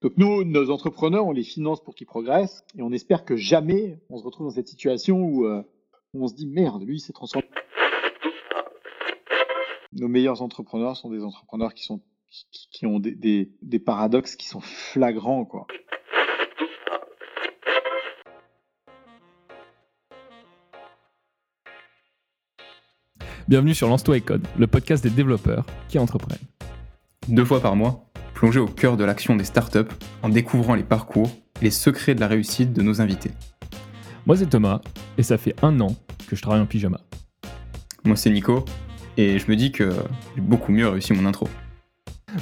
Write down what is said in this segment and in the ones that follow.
Donc nous, nos entrepreneurs, on les finance pour qu'ils progressent et on espère que jamais on se retrouve dans cette situation où, euh, où on se dit merde, lui, il s'est transformé. Nos meilleurs entrepreneurs sont des entrepreneurs qui sont qui, qui ont des, des, des paradoxes qui sont flagrants, quoi. Bienvenue sur Lance-toi et Code, le podcast des développeurs qui entreprennent. Deux fois par mois, plongez au cœur de l'action des startups en découvrant les parcours et les secrets de la réussite de nos invités. Moi c'est Thomas et ça fait un an que je travaille en pyjama. Moi c'est Nico et je me dis que j'ai beaucoup mieux réussi mon intro.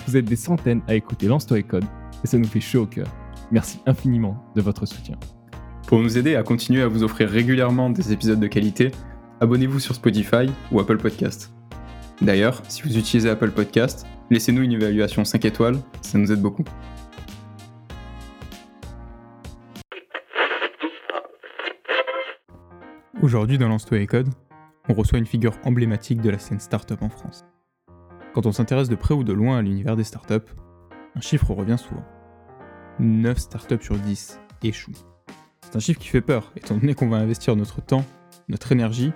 Vous êtes des centaines à écouter Lance-toi et Code et ça nous fait chaud au cœur. Merci infiniment de votre soutien. Pour nous aider à continuer à vous offrir régulièrement des épisodes de qualité, abonnez-vous sur Spotify ou Apple Podcast. D'ailleurs, si vous utilisez Apple Podcast, laissez-nous une évaluation 5 étoiles, ça nous aide beaucoup. Aujourd'hui dans Lance-toi et Code, on reçoit une figure emblématique de la scène startup en France. Quand on s'intéresse de près ou de loin à l'univers des startups, un chiffre revient souvent. 9 startups sur 10 échouent. C'est un chiffre qui fait peur, étant donné qu'on va investir notre temps, notre énergie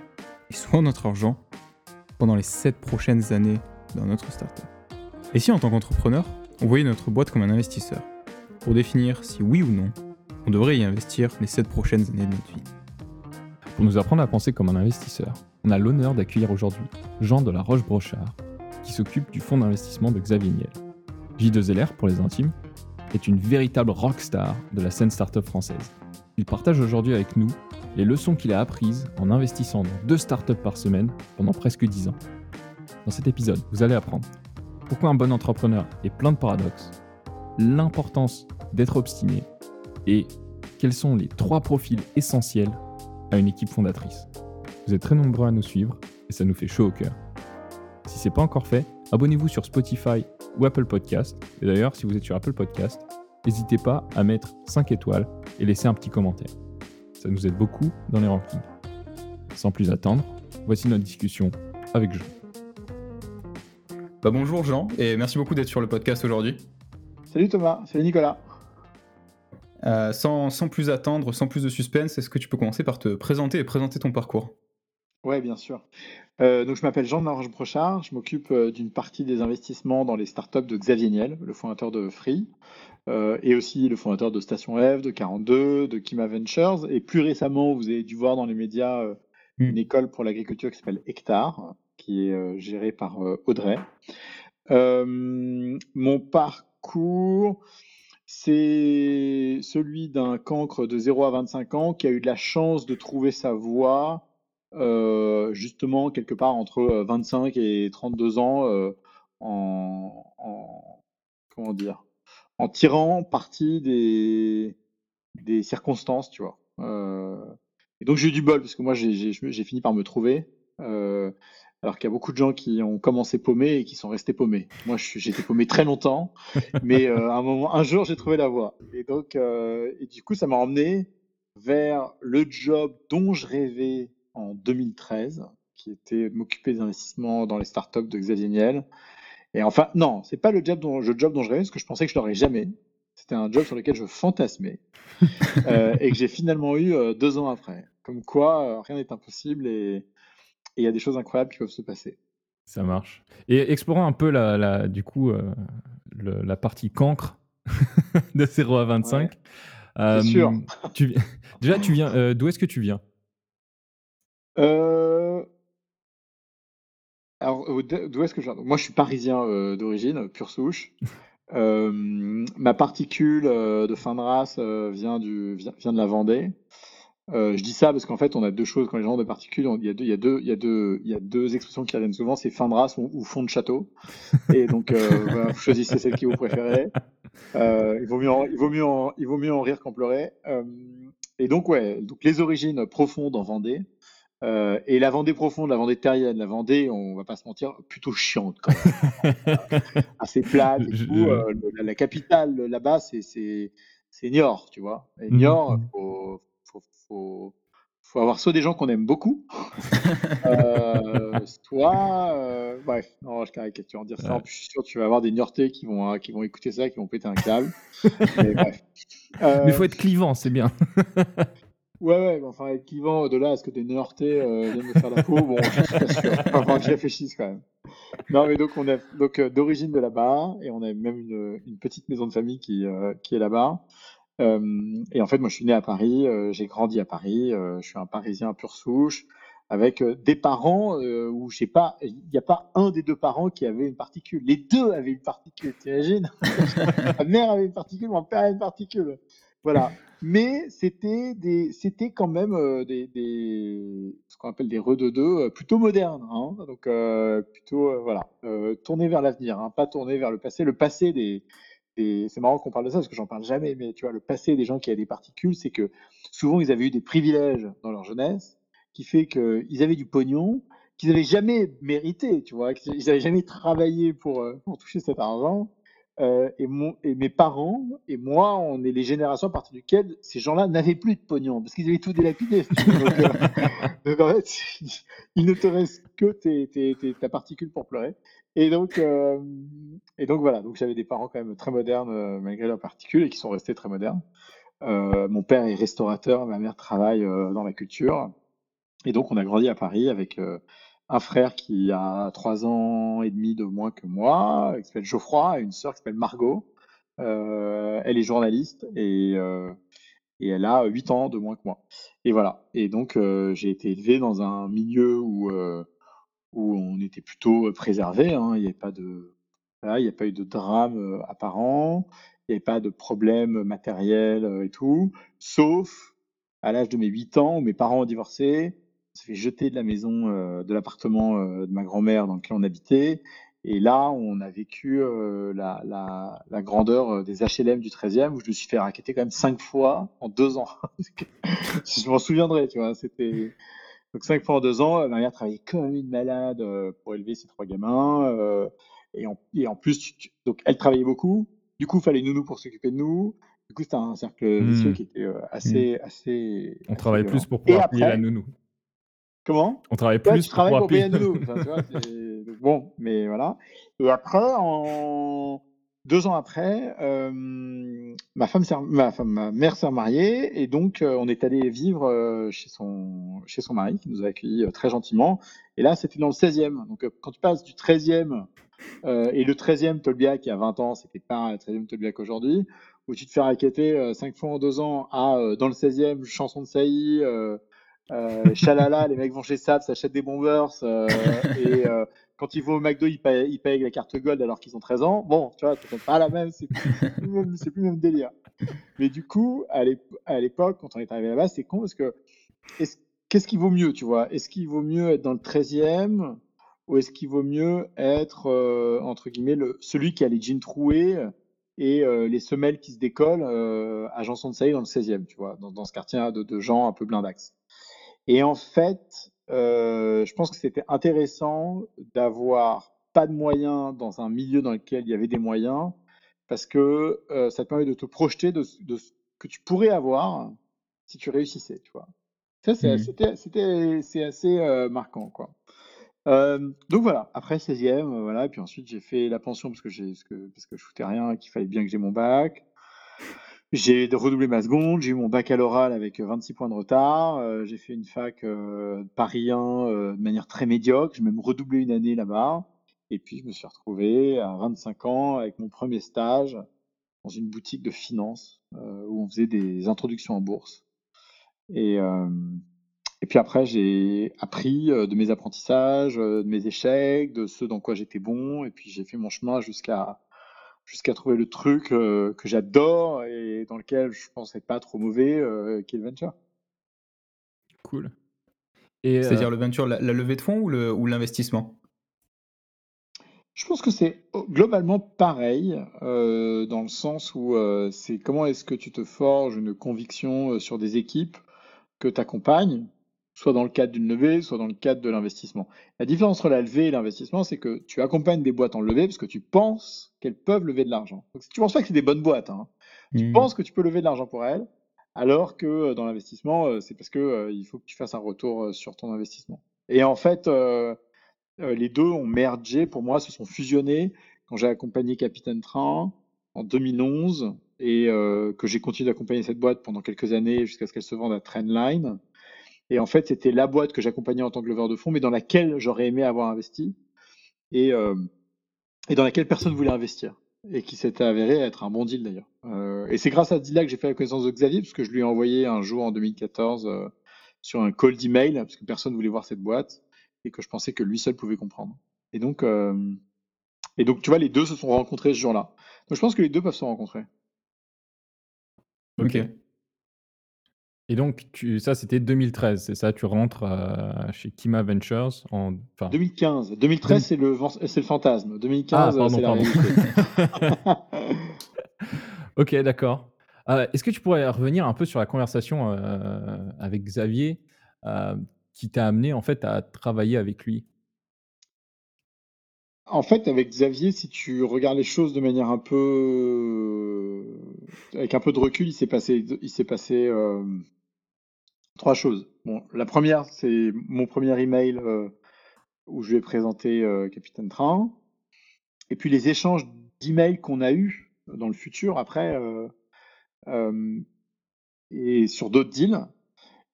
et souvent notre argent pendant les 7 prochaines années dans notre startup. Et si en tant qu'entrepreneur, on voyait notre boîte comme un investisseur, pour définir si oui ou non, on devrait y investir les 7 prochaines années de notre vie. Pour nous apprendre à penser comme un investisseur, on a l'honneur d'accueillir aujourd'hui Jean de la Roche-Brochard, qui s'occupe du fonds d'investissement de Xavier Niel. J2LR, pour les intimes, est une véritable rockstar de la scène startup française. Il partage aujourd'hui avec nous les leçons qu'il a apprises en investissant dans deux startups par semaine pendant presque 10 ans. Dans cet épisode, vous allez apprendre pourquoi un bon entrepreneur? Est plein de paradoxes, l'importance d'être obstiné et quels sont les trois profils essentiels à une équipe fondatrice. Vous êtes très nombreux à nous suivre et ça nous fait chaud au cœur. Si ce n'est pas encore fait, abonnez-vous sur Spotify ou Apple Podcast. Et d'ailleurs, si vous êtes sur Apple Podcast, n'hésitez pas à mettre 5 étoiles et laisser un petit commentaire. Ça nous aide beaucoup dans les rankings. Sans plus attendre, voici notre discussion avec Jean. Bah bonjour Jean, et merci beaucoup d'être sur le podcast aujourd'hui. Salut Thomas, salut Nicolas. Euh, sans, sans, plus attendre, sans plus de suspense, est-ce que tu peux commencer par te présenter et présenter ton parcours? Oui, bien sûr. Euh, donc je m'appelle Jean de la Roche-Brochard, je m'occupe euh, d'une partie des investissements dans les startups de Xavier Niel, le fondateur de Free, euh, et aussi le fondateur de Station F, de 42, de Kima Ventures, et plus récemment, vous avez dû voir dans les médias Mm. une école pour l'agriculture qui s'appelle Hectare, qui est euh, gérée par euh, Audrey. Euh, mon parcours, c'est celui d'un cancre de 0 à 25 ans qui a eu de la chance de trouver sa voie justement quelque part entre euh, 25 et 32 ans en, en- comment dire en tirant parti des, circonstances, tu vois. Et donc j'ai eu du bol parce que moi j'ai fini par me trouver. Alors qu'il y a beaucoup de gens qui ont commencé paumés et qui sont restés paumés. Moi, j'ai été paumé très longtemps, mais euh, un moment, un jour, j'ai trouvé la voie. Et donc, euh, et du coup, ça m'a emmené vers le job dont je rêvais en 2013, qui était m'occuper des investissements dans les startups de Xavier Niel. Et enfin, non, c'est pas le job dont, le job dont je rêvais, parce que je pensais que je l'aurais jamais. C'était un job sur lequel je fantasmais euh, et que j'ai finalement eu euh, deux ans après. Comme quoi, rien n'est impossible et et il y a des choses incroyables qui peuvent se passer. Ça marche. Et explorons un peu la, la- du coup euh, le- la partie cancre de 0 à 25. c'est sûr. tu vi- déjà, tu viens. euh, D'où est-ce que tu viens? Euh, Alors, euh, d'o- d'où est-ce que je viens? Moi, je suis parisien euh, d'origine, pure souche. Euh, ma particule euh, de fin de race euh, vient, du, vient, vient de la Vendée. Euh, je dis ça parce qu'en fait, on a deux choses quand les gens ont des particules. Il y a deux, il y a deux, il y a deux, il y a deux expressions qui reviennent souvent, c'est fin de race ou, ou fond de château. Et donc, euh, vous choisissez celle qui vous préférez. Euh, il vaut mieux, en, il vaut mieux, en, il vaut mieux en rire qu'en pleurer. Et donc, ouais, donc les origines profondes en Vendée. Euh, et la Vendée profonde, la Vendée terrienne, la Vendée, on va pas se mentir, plutôt chiante quand même. Assez plate et tout. Euh, la, la capitale là-bas, c'est Niort, tu vois. Et Mhm, Niort, mhm. faut, faut, faut, faut avoir soit des gens qu'on aime beaucoup, euh, soit, euh, bref, non, je caricature en dire ça. En plus, je suis sûr que tu vas avoir des Niortais qui vont, qui vont écouter ça, qui vont péter un câble. Mais bref. Mais il faut être clivant, c'est bien. Ouais, ouais, enfin, être clivant de là à ce que des Niortais euh, viennent me faire la peau, bon, je suis pas sûr. Enfin, que je réfléchisse quand même. Non, mais donc, on est donc d'origine de là-bas, et on a même une, une, petite maison de famille qui, qui est là-bas. Euh, et en fait, moi, je suis né à Paris, euh, j'ai grandi à Paris, euh, je suis un Parisien pur souche, avec des parents où j'ai pas, il n'y a pas un des deux parents qui avait une particule. Les deux avaient une particule, t'imagines? Ma mère avait une particule, mon père avait une particule. Voilà. Mais c'était des, c'était quand même des, ce qu'on appelle des re de deux, plutôt modernes. Hein Donc plutôt voilà, tourner vers l'avenir, hein, pas tourner vers le passé. Le passé des c'est marrant qu'on parle de ça parce que j'en parle jamais, mais tu vois, le passé des gens qui avaient des particules, c'est que souvent ils avaient eu des privilèges dans leur jeunesse, qui fait qu'ils avaient du pognon, qu'ils n'avaient jamais mérité, tu vois, qu'ils n'avaient jamais travaillé euh, pour toucher cet argent. Euh, et, mes parents et moi, on est les générations à partir duquel ces gens-là n'avaient plus de pognon parce qu'ils avaient tout délapidé. euh, donc, en fait, il ne te reste que tes, ta particule pour pleurer. Et donc, euh, et donc voilà, donc j'avais des parents quand même très modernes malgré leurs particules et qui sont restés très modernes. Mon père est restaurateur, ma mère travaille dans la culture. Et donc on a grandi à Paris avec un frère qui a trois ans et demi de moins que moi, qui s'appelle Geoffroy, et une sœur qui s'appelle Margot. elle est journaliste et, et elle a huit ans de moins que moi. Et voilà. Et donc j'ai été élevé dans un milieu où où on était plutôt préservé. Hein. Il n'y avait pas a pas eu de drame apparent, il n'y avait pas de problème matériel et tout, sauf à l'âge de mes 8 ans où mes parents ont divorcé, s'est fait jeter de la maison, de l'appartement de ma grand-mère dans lequel on habitait. Et là, on a vécu la, la, la, grandeur des HLM du 13e, où je me suis fait raqueter quand même cinq fois en deux ans. je m'en souviendrai, tu vois. C'était, donc cinq fois en deux ans, ma mère travaillait comme une malade euh, pour élever ses trois gamins. Euh, et, en, et, en, plus, donc elle travaillait beaucoup. Du coup, il fallait nounou pour s'occuper de nous. Du coup, c'était un cercle vicieux mmh. qui était euh, assez, mmh. assez. On travaille plus pour pouvoir payer la nounou. Comment? On travaille plus pour payer la nounou. bon, mais voilà. Et après, en deux ans après, euh, ma, femme ma, femme, ma mère s'est mariée et donc euh, on est allé vivre euh, chez, son, chez son mari qui nous a accueillis très gentiment. Et là, c'était dans le 16e. Donc quand tu passes du 13e et le 13e Tolbiac il y a 20 ans, c'était pas le 13e Tolbiac aujourd'hui, où tu te fais raqueter 5 fois en 2 ans à dans le 16e, chanson de Sailly, chalala, les mecs vont chez Sap, s'achètent des bombers et quand ils vont au McDo, ils payent, avec la carte Gold alors qu'ils ont 13 ans. Bon, tu vois, c'est pas la même, c'est plus, plus, le même délire. Mais du coup, à l'époque, quand on est arrivé là-bas, c'est con parce que qu'est-ce qui vaut mieux, tu vois? Est-ce qu'il vaut mieux être dans le 13e ou est-ce qu'il vaut mieux être, euh, entre guillemets, le, celui qui a les jeans troués et euh, les semelles qui se décollent euh, à Janson de Sailly dans le 16e, tu vois, dans, ce quartier de, de gens un peu blindax. Et en fait, euh, je pense que c'était intéressant d'avoir pas de moyens dans un milieu dans lequel il y avait des moyens, parce que euh, ça te permet de te projeter de, de, ce que tu pourrais avoir si tu réussissais, tu vois. Ça, c'est mmh. assez euh, marquant, quoi. donc voilà, après 16e, voilà, et puis ensuite j'ai fait la pension parce que, parce que, parce que je foutais rien, qu'il fallait bien que j'ai mon bac. J'ai redoublé ma seconde, j'ai eu mon baccalauréat avec 26 points de retard. Euh, j'ai fait une fac euh, Paris 1 euh, de manière très médiocre. J'ai même redoublé une année là-bas. Et puis, je me suis retrouvé à 25 ans avec mon premier stage dans une boutique de finance où on faisait des introductions en bourse. Et, et puis après, j'ai appris de mes apprentissages, de mes échecs, de ce dans quoi j'étais bon. Et puis, j'ai fait mon chemin jusqu'à jusqu'à trouver le truc que j'adore et dans lequel je pense être pas trop mauvais, qui est le venture. Cool. C'est-à-dire le venture, la, levée de fonds ou l'investissement? Je pense que c'est globalement pareil, dans le sens où c'est comment est-ce que tu te forges une conviction sur des équipes que tu accompagnes soit dans le cadre d'une levée, soit dans le cadre de l'investissement. La différence entre la levée et l'investissement, c'est que tu accompagnes des boîtes en levée parce que tu penses qu'elles peuvent lever de l'argent. Donc, tu ne penses pas que c'est des bonnes boîtes, hein. tu mmh. penses que tu peux lever de l'argent pour elles, alors que dans l'investissement, c'est parce que il faut que tu fasses un retour sur ton investissement. Et en fait, les deux ont mergé, pour moi, se sont fusionnés quand j'ai accompagné Capitaine Train en 2011 et que j'ai continué d'accompagner cette boîte pendant quelques années jusqu'à ce qu'elle se vende à Trendline. Et en fait, c'était la boîte que j'accompagnais en tant que leveur de fonds, mais dans laquelle j'aurais aimé avoir investi et, et dans laquelle personne ne voulait investir et qui s'était avéré être un bon deal d'ailleurs. Euh, et c'est grâce à ce deal-là que j'ai fait la connaissance de Xavier, parce que je lui ai envoyé un jour en 2014 euh, sur un call d'email, parce que personne ne voulait voir cette boîte, et que je pensais que lui seul pouvait comprendre. Et donc, euh, et donc tu vois, les deux se sont rencontrés ce jour-là. Donc je pense que les deux peuvent se rencontrer. Ok. Et donc, tu, ça, c'était 2013, c'est ça? Tu rentres euh, chez Kima Ventures en. 2015. 2013, c'est le, c'est le fantasme. 2015, ah, c'est la réalité. ok, d'accord. Euh, est-ce que tu pourrais revenir un peu sur la conversation euh, avec Xavier qui t'a amené en fait à travailler avec lui? En fait, avec Xavier, si tu regardes les choses de manière un peu, avec un peu de recul, il s'est passé, il s'est passé Trois choses. Bon, la première, c'est mon premier email euh, où je vais présenter euh, Capitaine Train. Et puis les échanges d'emails qu'on a eus dans le futur après euh, et sur d'autres deals.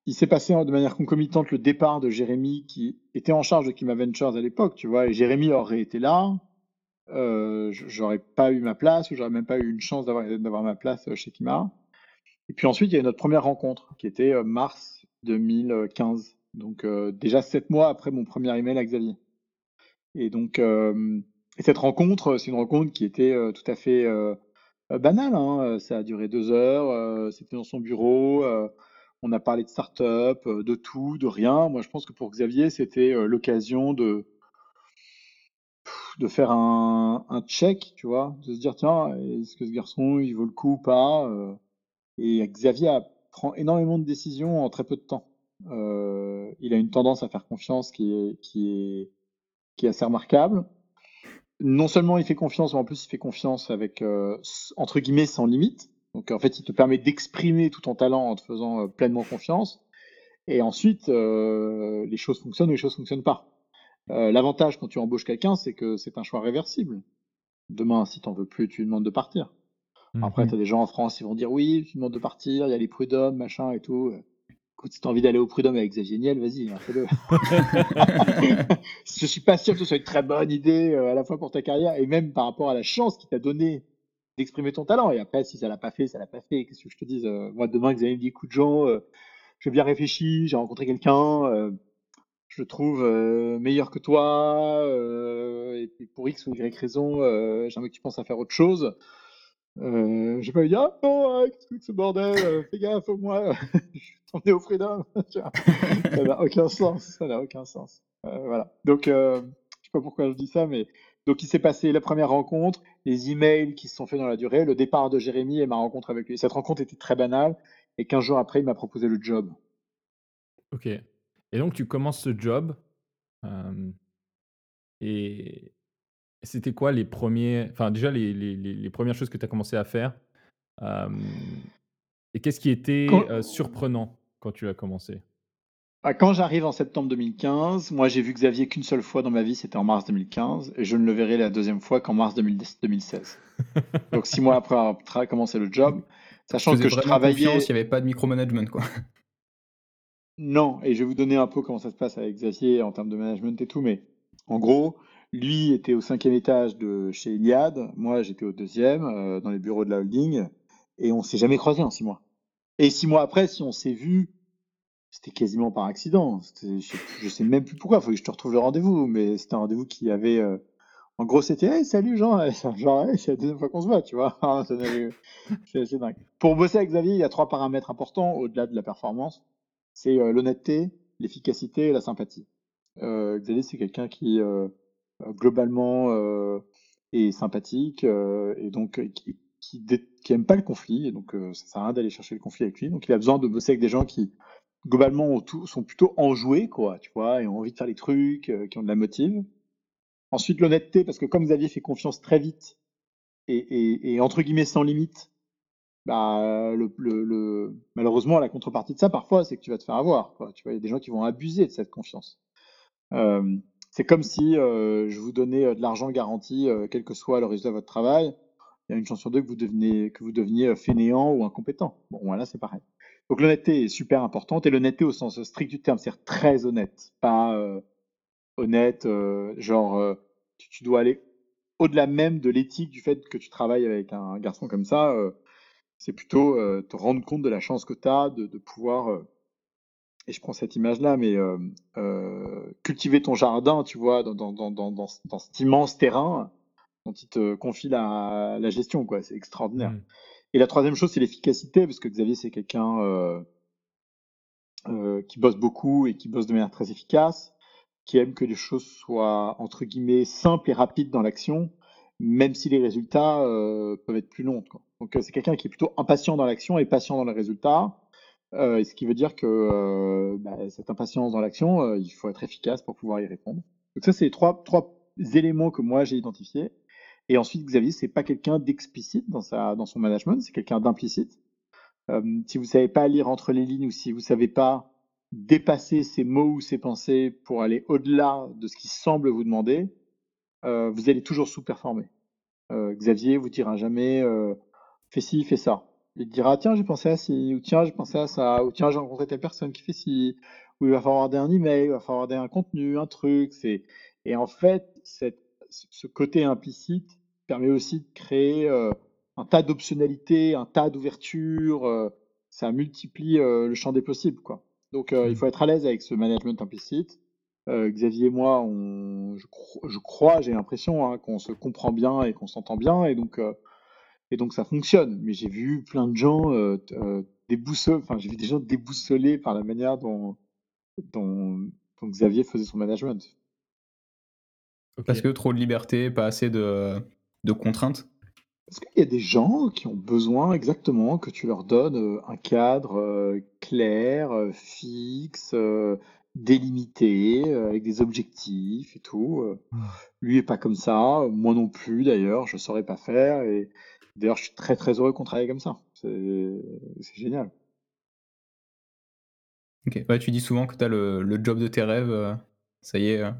Il s'est passé de manière concomitante le départ de Jérémy qui était en charge de Kima Ventures à l'époque, tu vois, et Jérémy aurait été là. j'aurais pas eu ma place ou j'aurais même pas eu une chance d'avoir ma place chez Kima. Et puis ensuite, il y a eu notre première rencontre qui était mars 2015. Donc euh, déjà sept mois après mon premier email à Xavier. Et donc euh, cette rencontre, c'est une rencontre qui était euh, tout à fait banale. Hein. Ça a duré deux heures. C'était dans son bureau. on a parlé de start-up, de tout, de rien. Moi, je pense que pour Xavier, c'était l'occasion de de faire un, un, check, tu vois, de se dire tiens, est-ce que ce garçon il vaut le coup ou pas Et Xavier prend énormément de décisions en très peu de temps. Euh, il a une tendance à faire confiance qui est, qui est, qui est assez remarquable. Non seulement il fait confiance, mais en plus il fait confiance avec, euh, entre guillemets, sans limite. Donc en fait, il te permet d'exprimer tout ton talent en te faisant euh, pleinement confiance. Et ensuite, les choses fonctionnent ou les choses ne fonctionnent pas. L'avantage quand tu embauches quelqu'un, c'est que c'est un choix réversible. Demain, si tu n'en veux plus, tu lui demandes de partir. Après, mmh tu as des gens en France, ils vont dire oui, tu demandes de partir, il y a les prud'hommes, machin et tout. Écoute, si tu as envie d'aller au prud'homme avec Xavier Niel, vas-y, hein, fais-le. je suis pas sûr que ce soit une très bonne idée euh, à la fois pour ta carrière et même par rapport à la chance qu'il t'a donnée d'exprimer ton talent. Et après, si ça l'a pas fait, ça l'a pas fait. Qu'est-ce que je te dise euh, Moi, demain, Xavier me dit écoute, Jean, euh, j'ai bien réfléchi, j'ai rencontré quelqu'un, je le trouve meilleur que toi, et pour X ou Y raison, j'aimerais que tu penses à faire autre chose. Euh, pas lui dire ah non qu'est-ce que ce bordel euh, fais gaffe au moins je suis tombé au freedom ça n'a aucun sens ça n'a aucun sens. Euh, voilà. Donc je sais pas pourquoi je dis ça mais donc il s'est passé la première rencontre les emails qui se sont faits dans la durée le départ de Jérémy et ma rencontre avec lui. Cette rencontre était très banale et 15 jours après il m'a proposé le job. Ok. Et donc tu commences ce job et c'était quoi les premiers, enfin déjà les, les, les, premières choses que tu as commencé à faire Et qu'est-ce qui était surprenant quand tu as commencé? Ah, Quand j'arrive en septembre 2015, moi j'ai vu Xavier qu'une seule fois dans ma vie, c'était en mars 2015, et je ne le verrai la deuxième fois qu'en mars 2016. Donc six mois après avoir commencé le job, sachant que je travaillais. Il n'y avait pas de micromanagement quoi. Non, et je vais vous donner un peu comment ça se passe avec Xavier en termes de management et tout, mais en gros, lui était au cinquième étage de chez Iliad, moi j'étais au deuxième, euh, dans les bureaux de la holding, et on s'est jamais croisé en six mois. Et six mois après, si on s'est vu, c'était quasiment par accident. Je sais, même plus pourquoi, il faut que je te retrouve le rendez-vous, mais c'était un rendez-vous qui avait. Euh, en gros, c'était salut Jean, genre, c'est la deuxième fois qu'on se voit, tu vois. c'est assez dingue. Pour bosser avec Xavier, il y a trois paramètres importants au-delà de la performance c'est euh, l'honnêteté, l'efficacité et la sympathie. Xavier, c'est quelqu'un qui globalement euh, est sympathique euh, et donc qui, qui, aime pas le conflit et donc ça sert à rien d'aller chercher le conflit avec lui. Donc il a besoin de bosser avec des gens qui globalement sont plutôt enjoués quoi, tu vois, et ont envie de faire les trucs, qui ont de la motive. Ensuite l'honnêteté parce que comme Xavier fait confiance très vite et, et, et entre guillemets sans limite, bah, le, le, le- malheureusement, la contrepartie de ça, parfois, c'est que tu vas te faire avoir. Quoi. Tu vois, il y a des gens qui vont abuser de cette confiance. Euh, c'est comme si euh, je vous donnais euh, de l'argent garanti, euh, quel que soit le résultat de votre travail. Il y a une chance sur deux que vous devenez, que vous deveniez fainéant ou incompétent. Bon, voilà, c'est pareil. Donc l'honnêteté est super importante et l'honnêteté au sens strict du terme, c'est très honnête, pas honnête, genre tu, dois aller au-delà même de l'éthique du fait que tu travailles avec un garçon comme ça. c'est plutôt te rendre compte de la chance que tu as de, pouvoir, et je prends cette image-là, mais euh, euh, cultiver ton jardin, tu vois, dans, dans, dans, dans, dans, dans cet immense terrain dont il te confie la, la gestion, quoi. C'est extraordinaire. Mm. Et la troisième chose, c'est l'efficacité, parce que Xavier, c'est quelqu'un euh, qui bosse beaucoup et qui bosse de manière très efficace, qui aime que les choses soient, entre guillemets, simples et rapides dans l'action, même si les résultats peuvent être plus longs. quoi. Donc, c'est quelqu'un qui est plutôt impatient dans l'action et patient dans les résultats. Euh, ce qui veut dire que euh, bah, cette impatience dans l'action, euh, il faut être efficace pour pouvoir y répondre. Donc ça, c'est trois, trois éléments que moi j'ai identifiés. Et ensuite, Xavier, c'est pas quelqu'un d'explicite dans, son management, c'est quelqu'un d'implicite. Euh, si vous savez pas lire entre les lignes ou si vous savez pas dépasser ses mots ou ses pensées pour aller au-delà de ce qui semble vous demander, vous allez toujours sous-performer. Xavier vous dira jamais fais ci, fais ça. Il te dira tiens, j'ai pensé à ci, ou tiens, j'ai pensé à ça, ou tiens, j'ai rencontré telle personne qui fait ci, ou il va falloir un email, il va falloir un contenu, un truc. C'est... Et en fait, cette, ce côté implicite permet aussi de créer euh, un tas d'optionnalités, un tas d'ouvertures. euh, ça multiplie euh, le champ des possibles, quoi. Donc, il Mm. faut être à l'aise avec ce management implicite. Xavier et moi, on, je, cro- je crois, j'ai l'impression hein, qu'on se comprend bien et qu'on s'entend bien, et donc, et donc ça fonctionne. Mais j'ai vu plein de gens euh, euh, déboussolés, enfin j'ai vu des gens déboussolés par la manière dont, dont, dont Xavier faisait son management. Ok. Parce que trop de liberté, pas assez de, de contraintes? Parce qu'il y a des gens qui ont besoin exactement que tu leur donnes euh, un cadre euh, clair, fixe, délimité, avec des objectifs et tout. Mm. Lui est pas comme ça, moi non plus d'ailleurs, je saurais pas faire. Et d'ailleurs, je suis très très heureux qu'on travaille comme ça. C'est génial. Ok. Ouais, tu dis souvent que tu as le, le job de tes rêves. euh, ça y est. euh.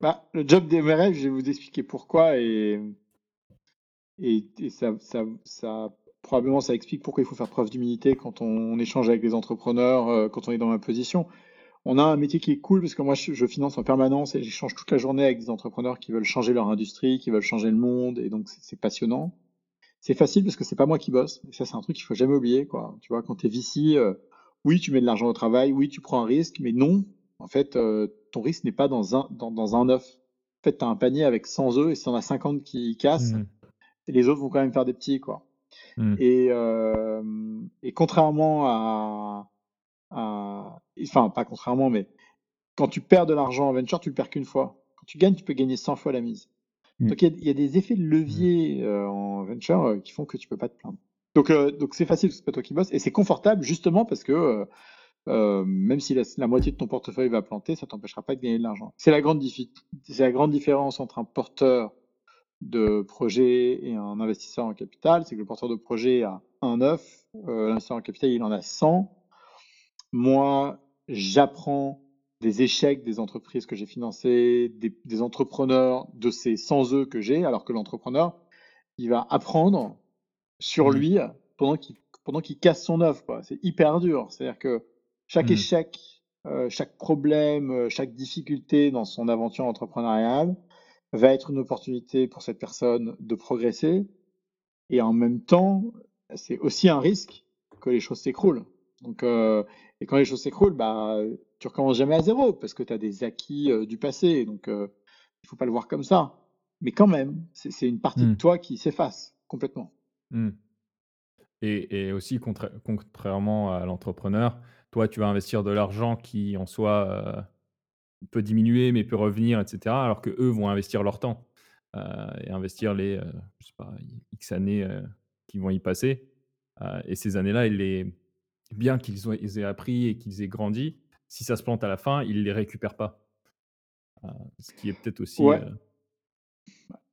Bah, le job des mes rêves, je vais vous expliquer pourquoi et, et, et ça, ça, ça probablement ça explique pourquoi il faut faire preuve d'humilité quand on, on échange avec des entrepreneurs, euh, quand on est dans ma position. On a un métier qui est cool parce que moi je, je finance en permanence et j'échange toute la journée avec des entrepreneurs qui veulent changer leur industrie, qui veulent changer le monde et donc c'est passionnant. C'est facile parce que c'est pas moi qui bosse et ça c'est un truc qu'il faut jamais oublier quoi. Tu vois quand t'es VC, euh, oui tu mets de l'argent au travail, oui tu prends un risque, mais non en fait euh, ton risque n'est pas dans un dans, dans un œuf. En fait t'as un panier avec 100 œufs et si t'en as 50 qui cassent, Mm. les autres vont quand même faire des petits quoi. Mm. Et, euh, et contrairement à, à- Enfin, pas contrairement, mais quand tu perds de l'argent en venture, tu le perds qu'une fois. Quand tu gagnes, tu peux gagner 100 fois la mise. Mm. Donc il y, a- des effets de levier euh, en venture euh, qui font que tu peux pas te plaindre. Donc euh, donc c'est facile, c'est pas toi qui bosses, et c'est confortable justement parce que même si la, moitié de ton portefeuille va planter, ça t'empêchera pas de gagner de l'argent. C'est la grande différence entre un porteur de projet et un investisseur en capital, c'est que le porteur de projet a un œuf, euh, l'investisseur en capital il en a 100. Moi, j'apprends des échecs des entreprises que j'ai financées, des, des entrepreneurs de ces 100 œufs que j'ai, alors que l'entrepreneur, il va apprendre sur Mm. lui pendant qu'il pendant qu'il casse son œuf. quoi. C'est hyper dur. C'est-à-dire que chaque Mm. échec, euh, chaque problème, euh, chaque difficulté dans son aventure entrepreneuriale va être une opportunité pour cette personne de progresser. Et en même temps, c'est aussi un risque que les choses s'écroulent. Donc, euh, et quand les choses s'écroulent, bah, tu recommences jamais à zéro parce que tu as des acquis euh, du passé. Donc, euh, il faut pas le voir comme ça. Mais quand même, c'est une partie de Mm. toi qui s'efface complètement. Mm. Et, et aussi, contra- contrairement à l'entrepreneur, toi, tu vas investir de l'argent qui, en soi, euh, peut diminuer, mais peut revenir, etc. Alors que eux vont investir leur temps et investir les, je sais pas, X années qui vont y passer. Et ces années-là, ils les, bien qu'ils aient appris et qu'ils aient grandi, si ça se plante à la fin, ils les récupèrent pas. Euh, ce qui est peut-être aussi. Ouais. euh,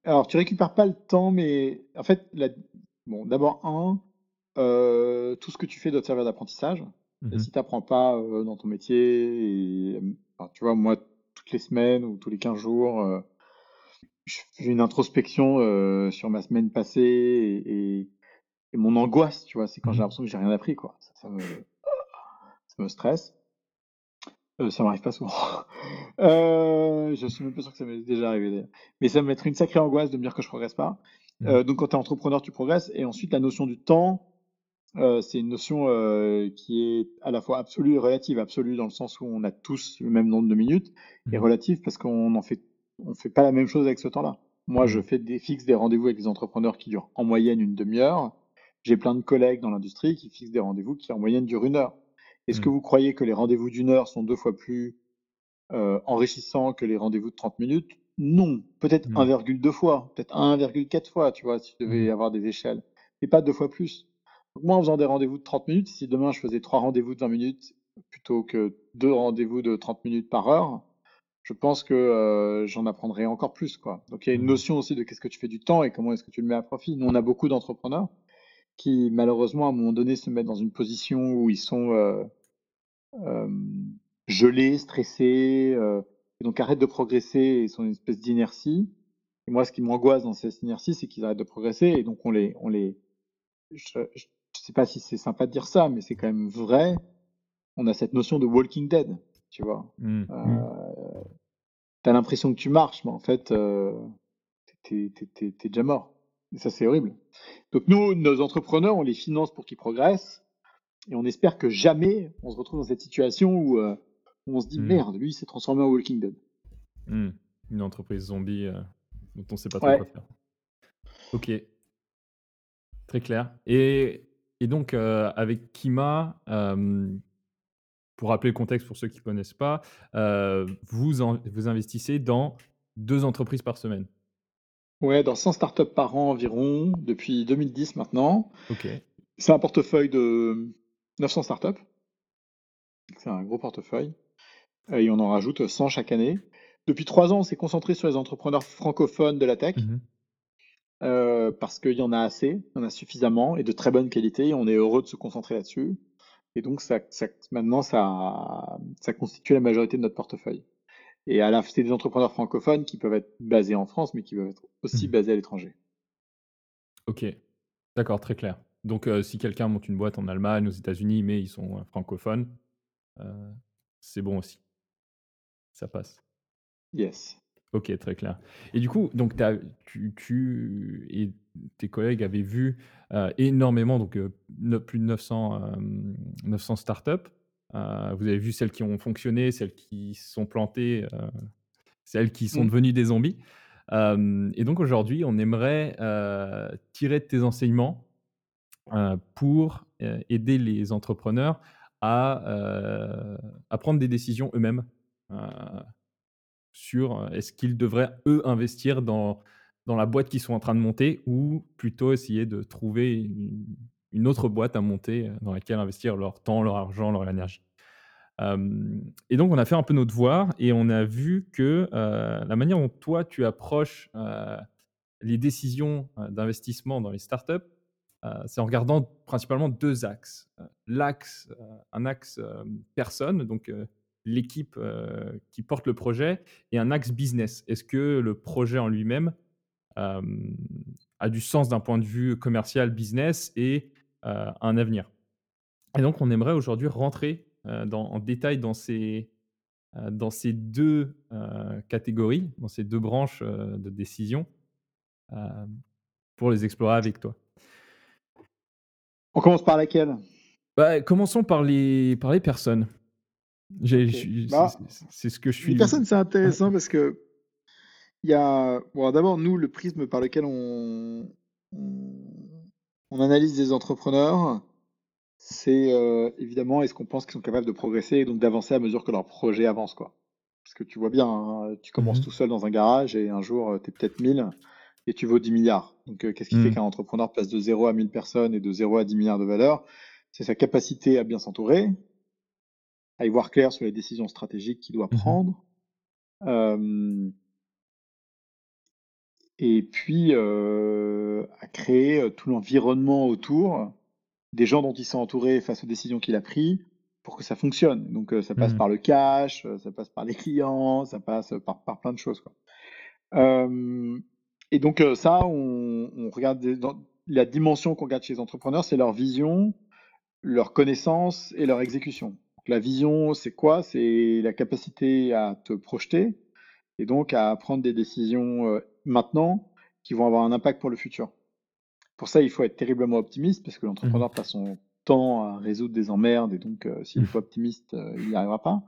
Alors, tu récupères pas le temps, mais en fait, la- bon, d'abord, un, tout ce que tu fais doit te servir d'apprentissage. Et Mmh si tu apprends pas, dans ton métier et tu vois, moi, toutes les semaines ou tous les 15 jours, je fais une introspection, sur ma semaine passée et et mon angoisse, tu vois? C'est quand j'ai Mmh l'impression que j'ai rien appris, quoi. Ça ça me ça me stresse. Heu, ça m'arrive pas souvent. Heu, je suis même pas sûr que ça m'est déjà arrivé d'ailleurs. Mais ça me mettrait une sacrée angoisse de me dire que je progresse pas. Mmh. Heu, donc quand tu es entrepreneur, tu progresses et ensuite la notion du temps, heu, c'est une notion, heu, qui est à la fois absolue et relative. Absolue dans le sens où on a tous le même nombre de minutes et Mmh. relative parce qu'on en fait on fait pas la même chose avec ce temps-là. Moi, je Mmh. fais des fixe des rendez-vous avec des entrepreneurs qui durent en moyenne une demi heure. J'ai plein de collègues dans l'industrie qui fixent des rendez-vous qui en moyenne durent une heure. Est-ce que Mmh. vous croyez que les rendez-vous d'une heure sont 2 fois plus, heu, enrichissants que les rendez-vous de 30 minutes? Non, peut-être Mmh. 1,2 fois, peut-être 1,4 fois, tu vois? Si je devais Mmh. avoir des échelles, mais pas 2 fois plus. Donc moi, en faisant des rendez-vous de 30 minutes, si demain je faisais 3 rendez-vous de 20 minutes plutôt que 2 rendez-vous de 30 minutes par heure, je pense que, heu, j'en apprendrais encore plus, quoi. Donc il y a une Mmh. notion aussi de qu'est-ce que tu fais du temps et comment est-ce que tu le mets à profit. Nous, on a beaucoup d'entrepreneurs qui, malheureusement, à un moment donné, se mettent dans une position où ils sont, heu, hem, gelés, stressés, heu et donc arrêtent de progresser et sont une espèce d'inertie et moi, ce qui m'angoisse dans cette inertie, c'est qu'ils arrêtent de progresser et donc on les on les je je je sais pas si c'est sympa de dire ça, mais c'est quand même vrai. On a cette notion de walking dead, tu vois? Mmh. Heu, Mmh. tu as l'impression que tu marches, mais en fait, heu, tu es tu es tu es déjà mort et ça, c'est horrible. Donc nous, nos entrepreneurs, on les finance pour qu'ils progressent et on espère que jamais on se retrouve dans cette situation où, où on se dit: Mmh. «Merde, lui, il s'est transformé en walking dead». Mmh. Une entreprise zombie, heu, dont on sait pas trop Ouais. quoi faire. OK. Très clair et et donc, heu, avec Kima, pour rappeler le contexte pour ceux qui connaissent pas, vous en vous investissez dans 2 entreprises par semaine? Ouais, dans 100 startups par an environ, depuis 2010 maintenant. OK. C'est un portefeuille de 900 startups. C'est un gros portefeuille euh, et on en rajoute 100 chaque année. Depuis 3 ans, on s'est concentré sur les entrepreneurs francophones de la tech. Mmh Heu, parce qu'il y en a assez, il y en a suffisamment et de très bonne qualité et on est heureux de se concentrer là-dessus et donc ça ça maintenant ça ça constitue la majorité de notre portefeuille et à la c'est des entrepreneurs francophones qui peuvent être basés en France, mais qui peuvent être aussi Mmh. basés à l'étranger. OK. D'accord, très clair. Donc, heu, si quelqu'un monte une boîte en Allemagne, aux États-Unis, mais ils sont, heu, francophones, heu, c'est bon aussi? Ça passe? Yes. OK, très clair. Et du coup, donc tu et tes collègues avaient vu, énormément donc plus de 900, hem, 900 startups. Heu, vous avez vu celles qui ont fonctionné, celles qui se sont plantées, heu, celles qui sont Mmh. devenues des zombies. Hem et donc aujourd'hui, on aimerait, tirer de tes enseignements, pour, aider les entrepreneurs à, prendre des décisions eux-mêmes, sur, est-ce qu'ils devraient, eux, investir dans dans la boîte qu'ils sont en train de monter ou plutôt essayer de trouver une une autre boîte à monter, heu, dans laquelle investir leur temps, leur argent, leur énergie. Et donc on a fait un peu nos devoirs et on a vu que, heu, la manière dont toi tu approches, heu, les décisions, d'investissement dans les startups, c'est en regardant principalement 2 axes. L'axe, un axe, personne, donc l'équipe, qui porte le projet et un axe business. Est-ce que le projet en lui-même, a du sens d'un point de vue commercial, business et un avenir? Et donc on aimerait aujourd'hui rentrer, dans en détail dans ces, heu, dans ces 2 heu, catégories, dans ces 2 branches, de décision, pour les explorer avec toi. On commence par laquelle? Bah, commençons par les par les personnes. Bah, c'est ce que je les suis le personnes, c'est intéressant parce qu'il y a bon, d'abord, nous, le prisme par lequel on on on analyse des entrepreneurs, c'est, heu, évidemment, est-ce qu'on pense qu'ils sont capables de progresser et donc d'avancer à mesure que leur projet avance, quoi? Parce que tu vois bien, hein, tu Mmh commences tout seul dans un garage et un jour, heu, tu es peut-être 1000 et tu vaux 10 milliards. Donc, heu, qu'est-ce qui fait Mmh. qu'un entrepreneur passe de 0 à 1000 personnes et de 0 à 10 milliards de valeur? C'est sa capacité à bien s'entourer, à y voir clair sur les décisions stratégiques qu'il doit Mmh mh. Et puis, heu, à créer, heu, tout l'environnement autour des gens dont ils sont entourés face aux décisions qu'il a prises pour que ça fonctionne. Donc ça passe Mmh. par le cash, ça passe par les clients, ça passe par, par plein de choses. Quoi. Euh, et donc ça, on, on regarde des- dans- la dimension qu'on regarde chez les entrepreneurs, c'est leur vision, leur connaissance et leur exécution. Donc, la vision, c'est quoi? C'est la capacité à te projeter et donc à prendre des décisions euh, maintenant qui vont avoir un impact pour le futur. Pour ça, il faut être terriblement optimiste parce que l'entrepreneur passe son temps à résoudre des emmerdes et donc euh, s'il n'est pas optimiste, euh, il n'y arrivera pas.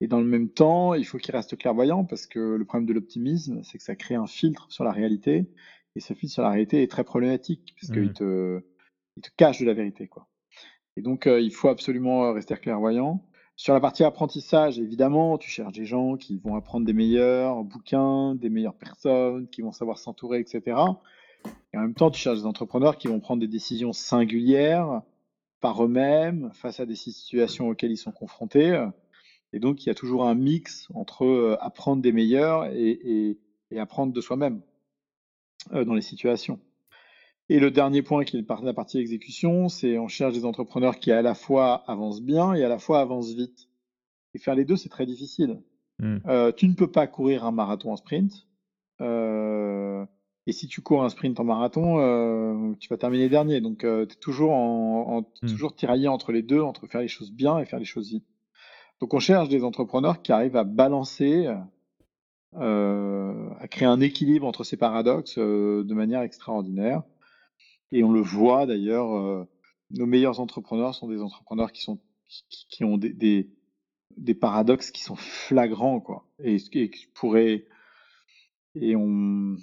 Et dans le même temps, il faut qu'il reste clairvoyant parce que le problème de l'optimisme, c'est que ça crée un filtre sur la réalité et ce filtre sur la réalité est très problématique parce qu'il Mhm. te, il te cache de la vérité. Quoi. Et donc, euh, il faut absolument rester clairvoyant. Sur la partie apprentissage, évidemment, tu cherches des gens qui vont apprendre des meilleurs bouquins, des meilleures personnes, qui vont savoir s'entourer, etc. Et en même temps, tu cherches des entrepreneurs qui vont prendre des décisions singulières par eux-mêmes face à des situations auxquelles ils sont confrontés. Et donc, il y a toujours un mix entre euh, apprendre des meilleurs et, et- apprendre de soi-même euh, dans les situations. Et le dernier point qui est la partie exécution, c'est on cherche des entrepreneurs qui à la fois avancent bien et à la fois avancent vite. Et faire les deux, c'est très difficile. Mm. Euh, tu ne peux pas courir un marathon en sprint. Euh, et si tu cours un sprint en marathon, euh, tu vas terminer dernier. Donc, tu es toujours, en, en- Mm. toujours tiraillé entre les deux, entre faire les choses bien et faire les choses vite. Donc, on cherche des entrepreneurs qui arrivent à balancer, à créer un équilibre entre ces paradoxes de manière extraordinaire. Et on le voit d'ailleurs, euh, nos meilleurs entrepreneurs sont des entrepreneurs qui, sont, qui, qui ont des, des, des paradoxes qui sont flagrants, quoi. Et, et qui pourraient. Et on.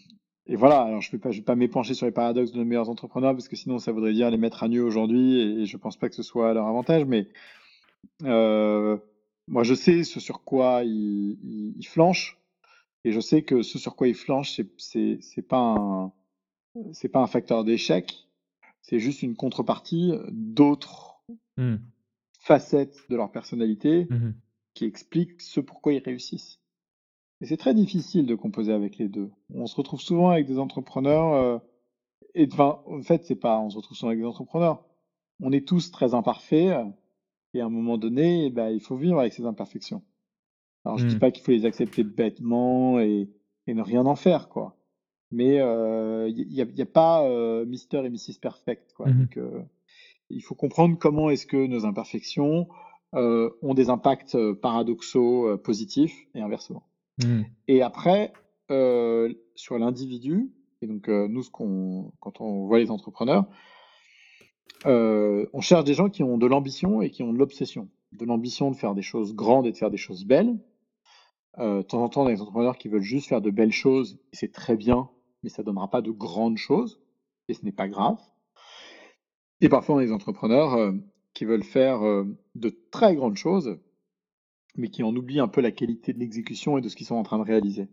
Et voilà, alors je ne vais pas, m'épancher sur les paradoxes de nos meilleurs entrepreneurs parce que sinon ça voudrait dire les mettre à nu aujourd'hui et, je pense pas que ce soit à leur avantage, mais euh, moi je sais ce sur quoi ils, ils, ils flanchent et je sais que ce sur quoi ils flanchent, c'est, c'est pas un, c'est pas un facteur d'échec, c'est juste une contrepartie d'autres Mm. facettes de leur personnalité Mhm. qui expliquent ce pourquoi ils réussissent. Et c'est très difficile de composer avec les deux. On se retrouve souvent avec des entrepreneurs, euh, et enfin, en fait, c'est pas, on se retrouve souvent avec des entrepreneurs. On est tous très imparfaits, et à un moment donné, eh ben, il faut vivre avec ces imperfections. Alors, je dis Mm. pas qu'il faut les accepter bêtement et, et ne rien en faire, quoi. Mais euh, il n'y a, y a pas euh, Mister et Mrs. Perfect, quoi. Donc, euh, il faut comprendre comment est-ce que nos imperfections euh, ont des impacts euh, paradoxaux euh, positifs et inversement. Mm. Et après, euh, sur l'individu, et donc euh, nous, ce quand on voit les entrepreneurs, euh, on cherche des gens qui ont de l'ambition et qui ont de l'obsession. De l'ambition de faire des choses grandes et de faire des choses belles. Euh, de temps en temps, on a des entrepreneurs qui veulent juste faire de belles choses, et c'est très bien, mais ça ne donnera pas de grandes choses, et ce n'est pas grave. Et parfois, on a des entrepreneurs euh, qui veulent faire euh, de très grandes choses, mais qui en oublient un peu la qualité de l'exécution et de ce qu'ils sont en train de réaliser.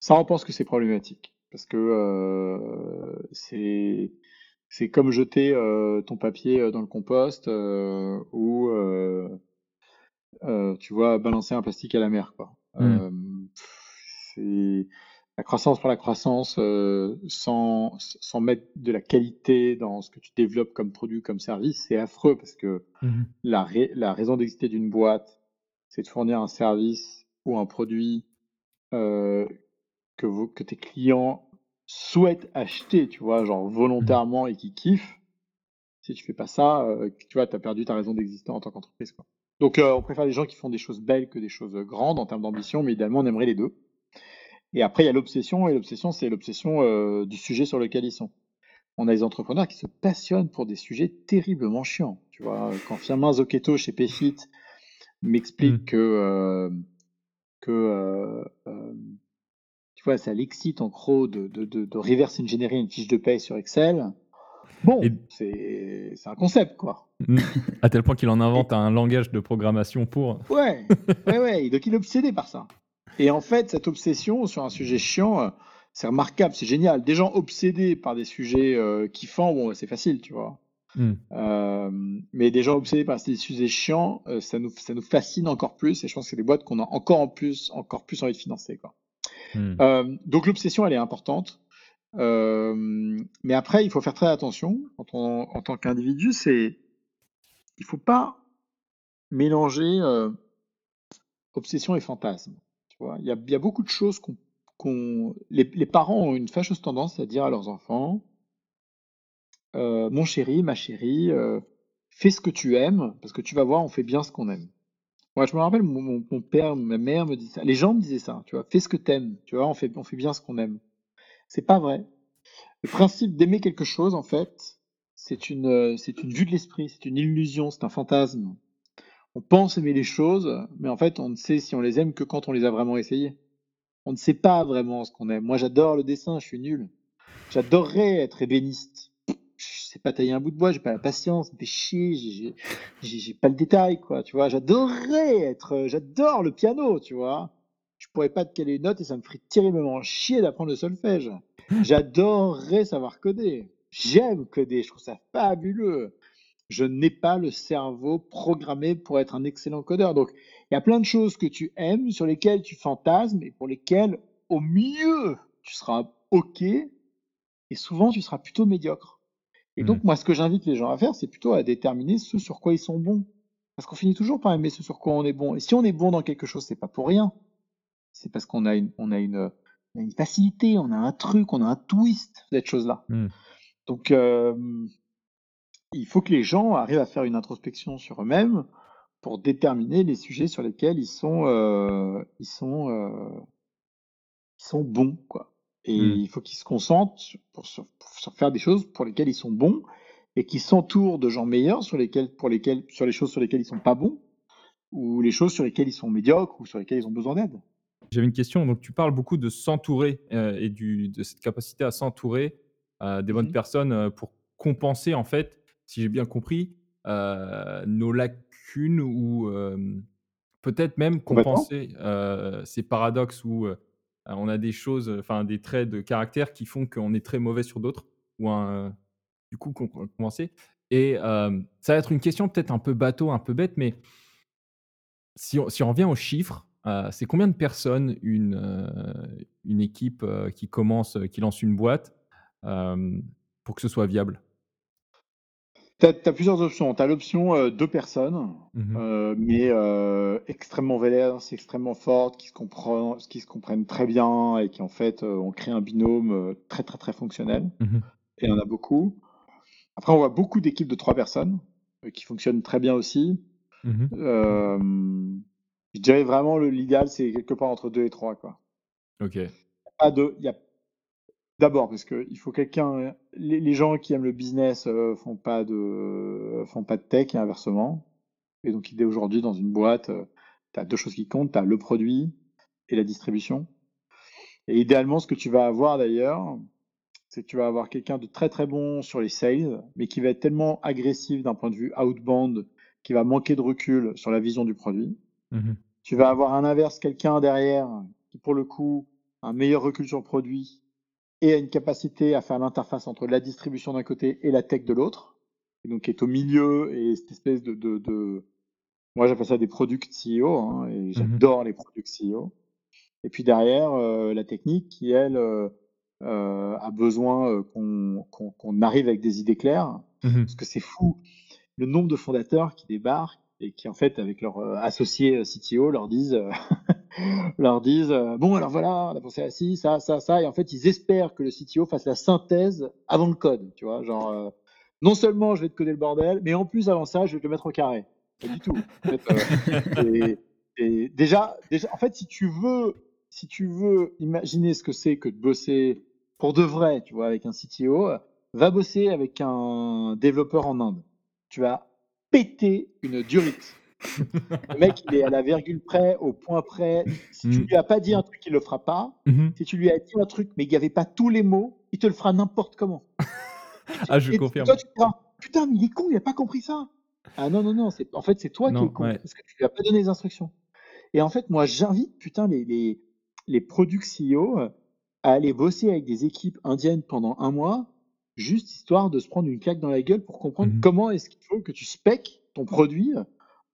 Ça, on pense que c'est problématique, parce que euh, c'est c'est comme jeter euh, ton papier dans le compost euh, ou euh, tu vois balancer un plastique à la mer, quoi. Mm. La croissance pour la croissance, euh, sans, sans mettre de la qualité dans ce que tu développes comme produit, comme service, c'est affreux parce que Mhm. la, rai- la raison d'exister d'une boîte, c'est de fournir un service ou un produit euh, que, tes clients souhaitent acheter, tu vois, genre volontairement et qui kiffent. Si tu fais pas ça, euh, tu vois, tu as perdu ta raison d'exister en tant qu'entreprise. quoi. Donc, on préfère les gens qui font des choses belles que des choses grandes en termes d'ambition, mais idéalement, on aimerait les deux. Et après, il y a l'obsession, et l'obsession, c'est l'obsession euh, du sujet sur lequel ils sont. On a des entrepreneurs qui se passionnent pour des sujets terriblement chiants. Tu vois, quand Firmin Zocchetto chez Payfit m'explique Mm. que, euh, que euh, tu vois, ça l'excite en gros de, de, de, de reverse engineer une fiche de paye sur Excel. Bon, Et- c'est un concept, quoi. Mm. À tel point qu'il en invente un langage de programmation pour. Ouais, ouais, ouais. Donc il est obsédé par ça. Et en fait, cette obsession sur un sujet chiant, euh, c'est remarquable, c'est génial. Des gens obsédés par des sujets euh, kiffants, bon, c'est facile, tu vois. Mm. Euh, mais des gens obsédés par des sujets chiants, euh, ça, nous, ça nous fascine encore plus. Et je pense que c'est des boîtes qu'on a encore en plus, encore plus envie de financer, quoi. Mm. Euh, donc l'obsession, elle est importante. mais après, il faut faire très attention en tant qu'individu, c'est il faut pas mélanger obsession et fantasme. Il y a, beaucoup de choses qu'on, les, parents ont une fâcheuse tendance à dire à leurs enfants Mon chéri, ma chérie, fais ce que tu aimes, parce que tu vas voir, on fait bien ce qu'on aime. Moi, je me rappelle, mon, père, ma mère me disait ça. Les gens me disaient ça, tu vois, fais ce que tu aimes, tu vois, on fait, on fait bien ce qu'on aime. C'est pas vrai. Le principe d'aimer quelque chose, en fait, c'est une, c'est une vue de l'esprit, c'est une illusion, c'est un fantasme. On pense aimer les choses, mais en fait, on ne sait si on les aime que quand on les a vraiment essayées. On ne sait pas vraiment ce qu'on aime. Moi, j'adore le dessin, je suis nul. J'adorerais être ébéniste je sais pas tailler un bout de bois, j'ai pas la patience, fait chier, j'ai pas le détail, quoi, tu vois. J'adorerais être, euh, j'adore le piano, tu vois. Je pourrais pas te caler une note et ça me ferait terriblement chier d'apprendre le solfège. J'adorerais savoir coder. J'aime coder, je trouve ça fabuleux. Je n'ai pas le cerveau programmé pour être un excellent codeur. Donc, il y a plein de choses que tu aimes, sur lesquelles tu fantasmes et pour lesquelles, au mieux, tu seras OK et souvent, tu seras plutôt médiocre. Et donc, mmh. moi, ce que j'invite les gens à faire, c'est plutôt à déterminer ce sur quoi ils sont bons. Parce qu'on finit toujours par aimer ce sur quoi on est bon. Et si on est bon dans quelque chose, c'est pas pour rien. C'est parce qu'on a une, on a une, une facilité, on a un truc, on a un twist, cette chose-là. Mmh. Donc, il faut que les gens arrivent à faire une introspection sur eux-mêmes pour déterminer les sujets sur lesquels ils sont, euh, ils sont, euh, ils sont bons, quoi. Et mmh. il faut qu'ils se concentrent pour, sur, faire des choses pour lesquelles ils sont bons et qu'ils s'entourent de gens meilleurs sur, lesquels, pour lesquels, sur les choses sur lesquelles ils sont pas bons ou les choses sur lesquelles ils sont médiocres ou sur lesquelles ils ont besoin d'aide. J'avais une question. Donc, tu parles beaucoup de s'entourer euh, et du, de cette capacité à s'entourer des bonnes mmh personnes pour compenser, en fait, si j'ai bien compris, nos lacunes ou peut-être même compenser ces paradoxes où on a des choses, enfin des traits de caractère qui font qu'on est très mauvais sur d'autres, ou un, du coup, qu'on commencer. Et ça va être une question peut-être un peu bateau, un peu bête, mais si on, si on revient aux chiffres, c'est combien de personnes une, une équipe qui commence, qui lance une boîte pour que ce soit viable? Tu as, plusieurs options. Tu as l'option deux personnes, mmh mais extrêmement vénères, extrêmement fortes, qui se, comprennent, qui se comprennent très bien et qui en fait ont créé un binôme très très très fonctionnel. Mmh et il y en a beaucoup. Après, on voit beaucoup d'équipes de trois personnes qui fonctionnent très bien aussi. Mmh je dirais vraiment l'idéal, c'est quelque part entre deux et trois. Quoi. Ok. Il y a D'abord, parce qu'il faut quelqu'un. Les, gens qui aiment le business euh, font pas de font pas de tech et inversement. Et donc, est aujourd'hui dans une boîte, euh, tu as deux choses qui comptent, tu as le produit et la distribution. Et idéalement, ce que tu vas avoir d'ailleurs, c'est que tu vas avoir quelqu'un de très très bon sur les sales, mais qui va être tellement agressif d'un point de vue outbound, qui va manquer de recul sur la vision du produit. Mmh tu vas avoir à l'inverse quelqu'un derrière qui, pour le coup, a un meilleur recul sur le produit, et a une capacité à faire l'interface entre la distribution d'un côté et la tech de l'autre, donc qui est au milieu et cette espèce de, de, de... moi j'appelle ça des product CEO, hein, et mmh j'adore les product CEO. Et puis derrière, euh, la technique qui, elle, euh, euh, a besoin qu'on arrive avec des idées claires, mmh parce que c'est fou, le nombre de fondateurs qui débarquent et qui, en fait, avec leur associé CTO, leur disent leur disent euh, bon alors voilà on a pensé à ci ça ça ça et en fait ils espèrent que le CTO fasse la synthèse avant le code tu vois genre euh, non seulement je vais te coder le bordel mais en plus avant ça je vais te le mettre au carré. Pas du tout. Euh, et, déjà déjà en fait si tu veux si tu veux imaginer ce que c'est que de bosser pour de vrai tu vois avec un CTO va bosser avec un développeur en Inde. Tu vas péter une durite le mec, il est à la virgule près, au point près. Si tu mm. lui as pas dit un truc, il le fera pas. Mm-hmm. Si tu lui as dit un truc, mais il n'y avait pas tous les mots, il te le fera n'importe comment. ah, je confirme. putain, mais il est con, il n'a pas compris ça. Ah non, non, non, en fait, c'est toi qui es con, parce que tu lui as pas donné les instructions. Et en fait, moi, j'invite, putain, les, les, les product CEO à aller bosser avec des équipes indiennes pendant un mois, juste histoire de se prendre une claque dans la gueule pour comprendre mm-hmm. comment est-ce qu'il faut que tu spec ton produit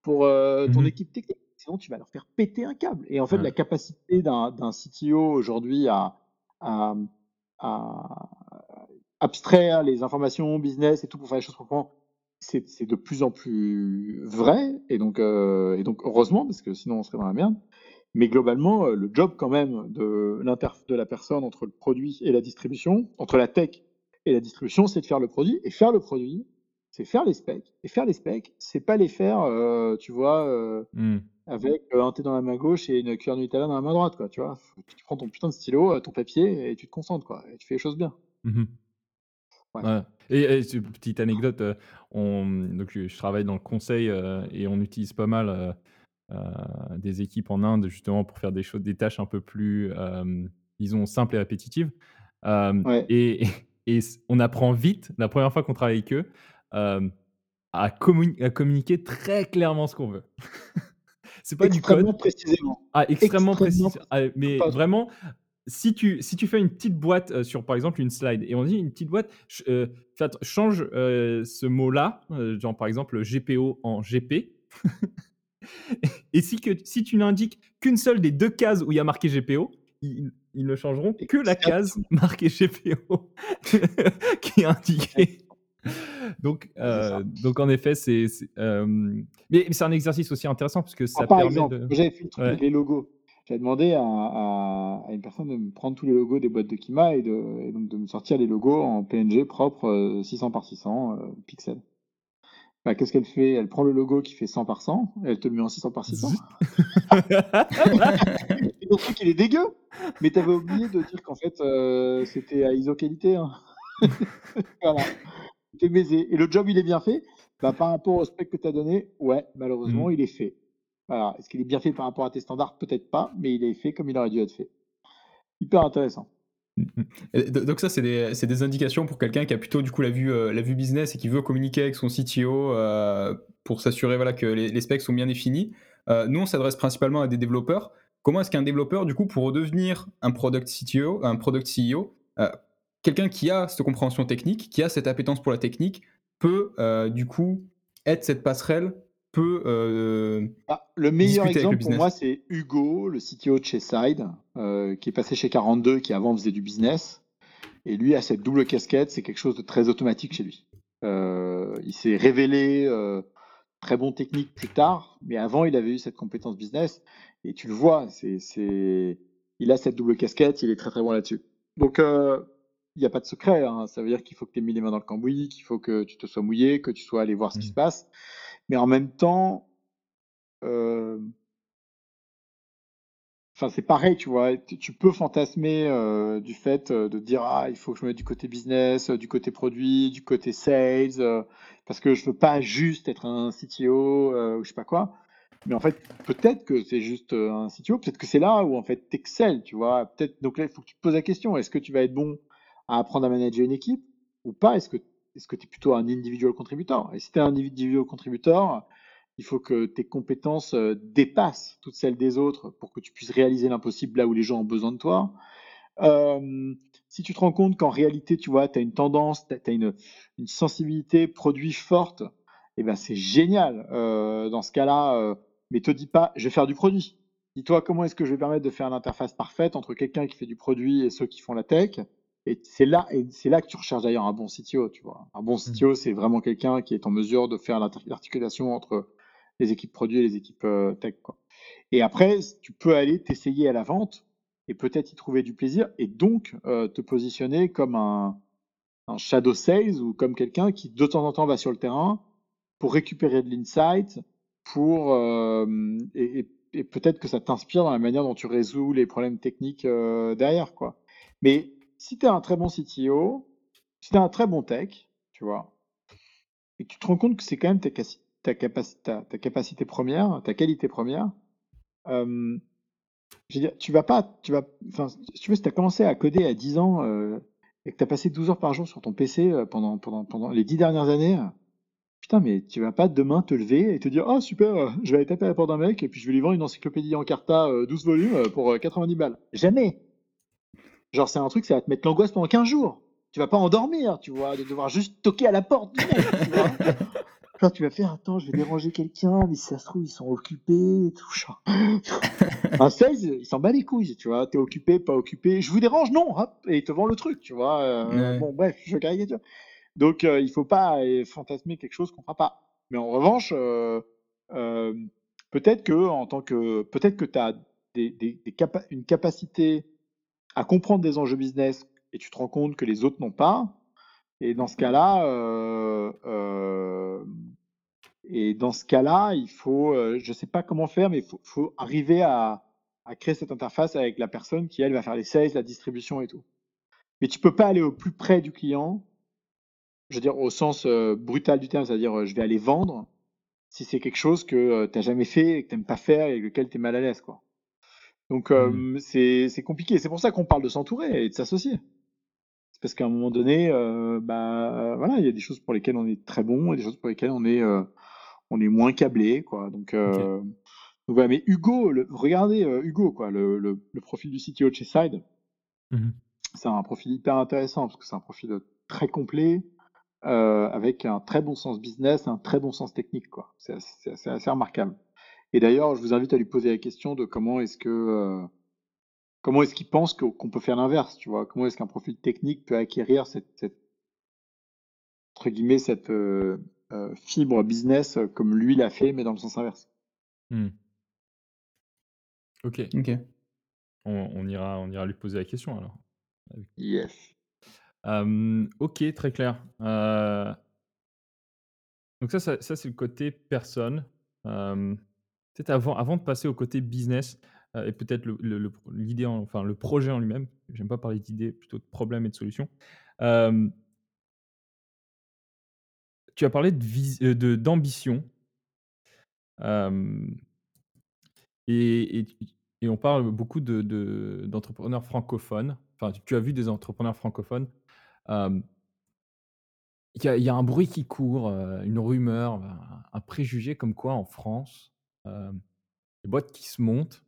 pour euh, ton mmh équipe technique. Sinon, tu vas leur faire péter un câble. Et en fait, la capacité d'un CTO aujourd'hui à, à, à abstraire les informations business et tout pour faire les choses proprement, c'est c'est de plus en plus vrai et donc, heu et donc heureusement parce que sinon on serait dans la merde. Mais globalement, heu, le job quand même de de la personne entre le produit et la distribution, entre la tech et la distribution, c'est de faire le produit et faire le produit, c'est faire les specs et faire les specs, c'est pas les faire, heu, tu vois, Mmh. avec, heu, un thé dans la main gauche et une cuillère Nutella dans la main droite, quoi, tu vois? Tu prends ton putain de stylo, ton papier et tu te concentres, quoi et tu fais les choses bien. Mmh Ouais. Ouais et petite anecdote, on donc je travaille dans le conseil, et on utilise pas mal, des équipes en Inde justement pour faire des choses des tâches un peu plus, disons simples et répétitives. Ouais, et et on apprend vite, la première fois qu'on travaille avec eux, hem, à communi à communiquer très clairement ce qu'on veut. C'est pas du extrêmement code. précisément, Ah, extrêmement extrêmement précis. précisément, Ah, mais vraiment, si tu si tu fais une petite boîte, heu, sur, par exemple, une slide et on dit une petite boîte, atten change, ce mot-là, genre, par exemple, GPO en GP et si que si tu n'indiques qu'une seule des 2 cases où il y a marqué GPO, ils ils ne changeront que la case marquée GPO qui est indiquée. Donc heu, donc en effet, c'est hem, mais c'est un exercice aussi intéressant parce que ça par permet exemple, de j'avais fait le truc ouais. avec les logos. J'avais demandé à à à une personne de me prendre tous les logos des boîtes de Kima et de et donc de me sortir les logos en PNG propre, heu, 600 par 600, heu, pixels. Bah, qu'est-ce qu'elle fait? Elle prend le logo qui fait 100 par 100 et elle te le met en 600 par 600. Zut. Et ton truc, il est dégueu! Mais tu avais oublié de dire qu'en fait, c'était à ISO qualité, hein. Voilà, tu es baisé et le job, il est bien fait? Bah, par rapport au spec que tu as donné, ouais, Mmh. malheureusement, il est fait. Voilà. Est-ce qu'il est bien fait par rapport à tes standards? Peut-être pas, mais il est fait comme il aurait dû être fait. Hyper intéressant. Mmh mh. Et do donc ça, c'est des des indications pour quelqu'un qui a plutôt du coup la vue, heu, la vue business et qui veut communiquer avec son CTO, heu, pour s'assurer voilà que les les specs sont bien définis. Heu, nous, on s'adresse principalement à des développeurs. Comment est-ce qu'un développeur, du coup, pour devenir un product CTO, un product CEO, quelqu'un qui a cette compréhension technique, qui a cette appétence pour la technique, peut, heu, du coup, être cette passerelle, peut, heu, Bah, le meilleur le exemple pour moi, c'est Hugo, le CTO de chez Side, heu, qui est passé chez 42, qui avant faisait du business et lui a cette double casquette, c'est quelque chose de très automatique chez lui. Il s'est révélé, très bon technique plus tard, mais avant il avait eu cette compétence business et tu le vois, c'est c'est il a cette double casquette, il est très, très bon là-dessus. Donc il y a pas de secret, hein, ça veut dire qu'il faut que tu aies mis les mains dans le cambouis, qu'il faut que tu te sois mouillé, que tu sois allé voir ce qui se Mmh. passe, mais en même temps, hem Enfin, c'est pareil, tu vois? Tu peux fantasmer, heu, du fait, heu, de dire: «Ah, il faut que je me mette du côté business, du côté produit, du côté sales, parce que je veux pas juste être un CTO, ou je sais pas quoi». Mais en fait, peut-être que c'est juste, un CTO, peut-être que c'est là où en fait tu excelles, tu vois? Peut-être donc là, il faut que tu te poses la question: «Est-ce que tu vas être bon à apprendre à manager une équipe ou pas? Est-ce que est-ce que tu es plutôt un individual contributor?» et si tu un individual contributor, il faut que tes compétences, heu, dépassent toutes celles des autres pour que tu puisses réaliser l'impossible là où les gens ont besoin de toi. Hem, si tu te rends compte qu'en réalité, tu vois, tu as une tendance, tu as une une sensibilité produit forte et ben, c'est génial, heu, dans ce cas-là, heu, mais te dis pas: «Je vais faire du produit». Dis-toi: «Comment est-ce que je vais permettre de faire l'interface parfaite entre quelqu'un qui fait du produit et ceux qui font la tech?» Et c'est là et c'est là que tu recherches d'ailleurs un bon CTO, tu vois? Un bon Mmh. CTO, c'est vraiment quelqu'un qui est en mesure de faire l'articulation entre les équipes produits et les équipes, heu, tech, quoi. Et après, tu peux aller t'essayer à la vente et peut-être y trouver du plaisir et donc heu, te positionner comme un un shadow sales ou comme quelqu'un qui de temps en temps va sur le terrain pour récupérer de l'insight, pour, hem et et et peut-être que ça t'inspire dans la manière dont tu résous les problèmes techniques, heu, derrière, quoi. Mais si tu es un très bon CTO, si tu es un très bon tech, tu vois? Et que tu te rends compte que c'est quand même ta capacité première, ta qualité première, je veux dire, tu vas pas tu vas enfin, si tu veux, si tu as commencé à coder à 10 ans, heu, et que tu as passé 12 heures par jour sur ton PC, heu, pendant les 10 dernières années, putain, mais tu vas pas demain te lever et te dire: «Ah super, heu, je vais aller taper à la porte d'un mec et puis je vais lui vendre une encyclopédie Encarta, heu, 12 volumes, heu, pour, heu, 90 balles». Jamais! Genre, c'est un truc, ça va te mettre l'angoisse pendant 15 jours. Tu vas pas endormir, tu vois? De devoir juste toquer à la porte du mec, tu vois? Genre, tu vas faire, attends, je vais déranger quelqu'un, mais si ça se trouve, ils sont occupés tout. Genre. un sales, il s'en bat les couilles, tu vois. T'es occupé, pas occupé. Je vous dérange, non, hop, et il te vend le truc, tu vois. Euh, Ouais. Bon, bref, je caricature. Donc, euh, il faut pas euh, fantasmer quelque chose qu'on fera pas. Mais en revanche, euh, peut-être que, en tant que, peut-être que tu as des, des- des capa- une capacité à comprendre des enjeux business et tu te rends compte que les autres n'ont pas. Et dans ce cas-là, euh, euh, et dans ce cas-là, il faut, euh, je sais pas comment faire, mais il faut, arriver à, créer cette interface avec la personne qui elle va faire les sales, la distribution et tout. Mais tu peux pas aller au plus près du client, je veux dire au sens brutal du terme, c'est-à-dire je vais aller vendre si c'est quelque chose que tu n'as jamais fait et que tu n'aimes pas faire et avec lequel tu es mal à l'aise, quoi. Donc euh, c'est c'est compliqué. C'est pour ça qu'on parle de s'entourer et de s'associer. C'est parce qu'à un moment donné, bah voilà, il y a des choses pour lesquelles on est très bon et des choses pour lesquelles on est on est moins câblé, quoi. Donc, donc voilà. Mais Hugo, le- regardez euh, Hugo, quoi, le, le- le profil du CTO de chez Side, Mhm. c'est un profil hyper intéressant parce que c'est un profil très complet. euh, avec un très bon sens business, un très bon sens technique, quoi. C'est assez, c'est assez- assez remarquable. Et d'ailleurs, je vous invite à lui poser la question de comment est-ce que euh, comment est-ce qu'il pense qu'on peut faire l'inverse, tu vois? Comment est-ce qu'un profil technique peut acquérir cette, cette entre guillemets cette euh, euh, fibre business comme lui l'a fait, mais dans le sens inverse? Hmm. Ok, Ok. on, on ira, on ira lui poser la question alors. Yes. Euh, ok, très clair. Euh, donc ça, ça, ça, c'est le côté personne. Euh, peut-être avant, de passer au côté business euh, et peut-être le- l'idée, en- enfin le projet en lui-même. J'aime pas parler d'idée, plutôt de problème et de solution. Euh, tu as parlé euh, d'ambition. Et, on parle beaucoup de- de- d'entrepreneurs francophones. Enfin, tu- as vu des entrepreneurs francophones. Il y a, un bruit qui court, une rumeur, un, préjugé comme quoi en France, les boîtes qui se montent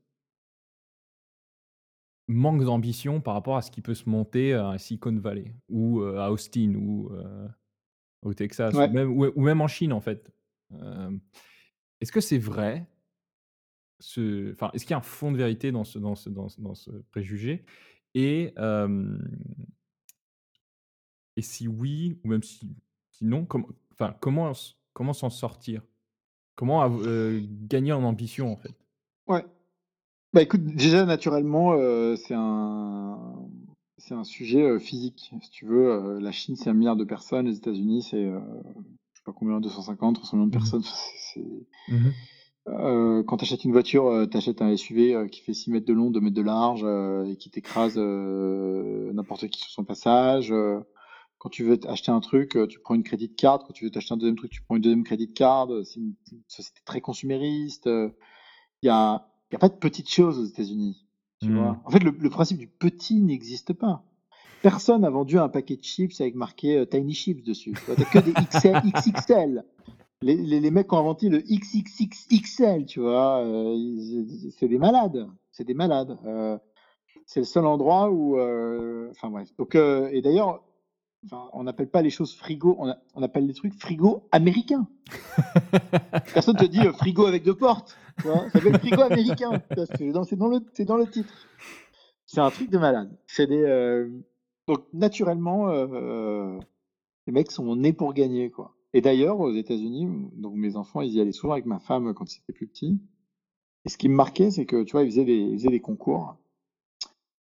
manquent d'ambition par rapport à ce qui peut se monter à Silicon Valley ou euh, à Austin ou euh, au Texas Ouais. ou, même, ou- ou même en Chine en fait. Euh, Est-ce que c'est vrai ce, enfin, Est-ce qu'il y a un fond de vérité dans ce, dans ce, dans ce, dans ce préjugé et, euh, et si oui, ou même si, si non, com- enfin, comment, comment s'en sortir? Comment euh, gagner en ambition en fait? Ouais. Bah écoute, déjà naturellement, euh, c'est un c'est un sujet euh, physique. Si tu veux, euh, la Chine c'est un milliard de personnes, les États-Unis c'est euh, je sais pas combien, 250, 300 millions de Mhm. personnes. C'est-. Euh, quand tu achètes une voiture, tu achètes un SUV euh, qui fait 6 mètres de long, 2 mètres de large euh, et qui t'écrase euh, n'importe qui sur son passage. Quand tu veux acheter un truc, euh, tu prends une crédit card. Quand tu veux t'acheter un deuxième truc, tu prends une deuxième crédit card. C'est une, société très consumériste. Il n'y a, y a pas de petites choses aux États-Unis. Tu vois en fait, le, le principe du petit n'existe pas. Personne n'a vendu un paquet de chips avec marqué euh, Tiny Chips dessus. Tu que des XL, XXL. Les, les, les mecs qui ont inventé le XXXXL, tu vois, euh, c'est des malades. C'est des malades. Euh, c'est le seul endroit où. euh, Enfin bref. Donc, et d'ailleurs, enfin, on n'appelle pas les choses frigo, on, a- on appelle les trucs frigo américains. Personne te dit euh, frigo avec deux portes. Tu vois, ça s'appelle frigo américain. C'est dans, le, c'est dans le titre. C'est un truc de malade. C'est des. euh, Donc, naturellement, euh, les mecs sont nés pour gagner, quoi. Et d'ailleurs, aux États-Unis, donc mes enfants, ils y allaient souvent avec ma femme quand ils étaient plus petits. Et ce qui me marquait, c'est que, tu vois, ils faisaient des, ils faisaient des concours.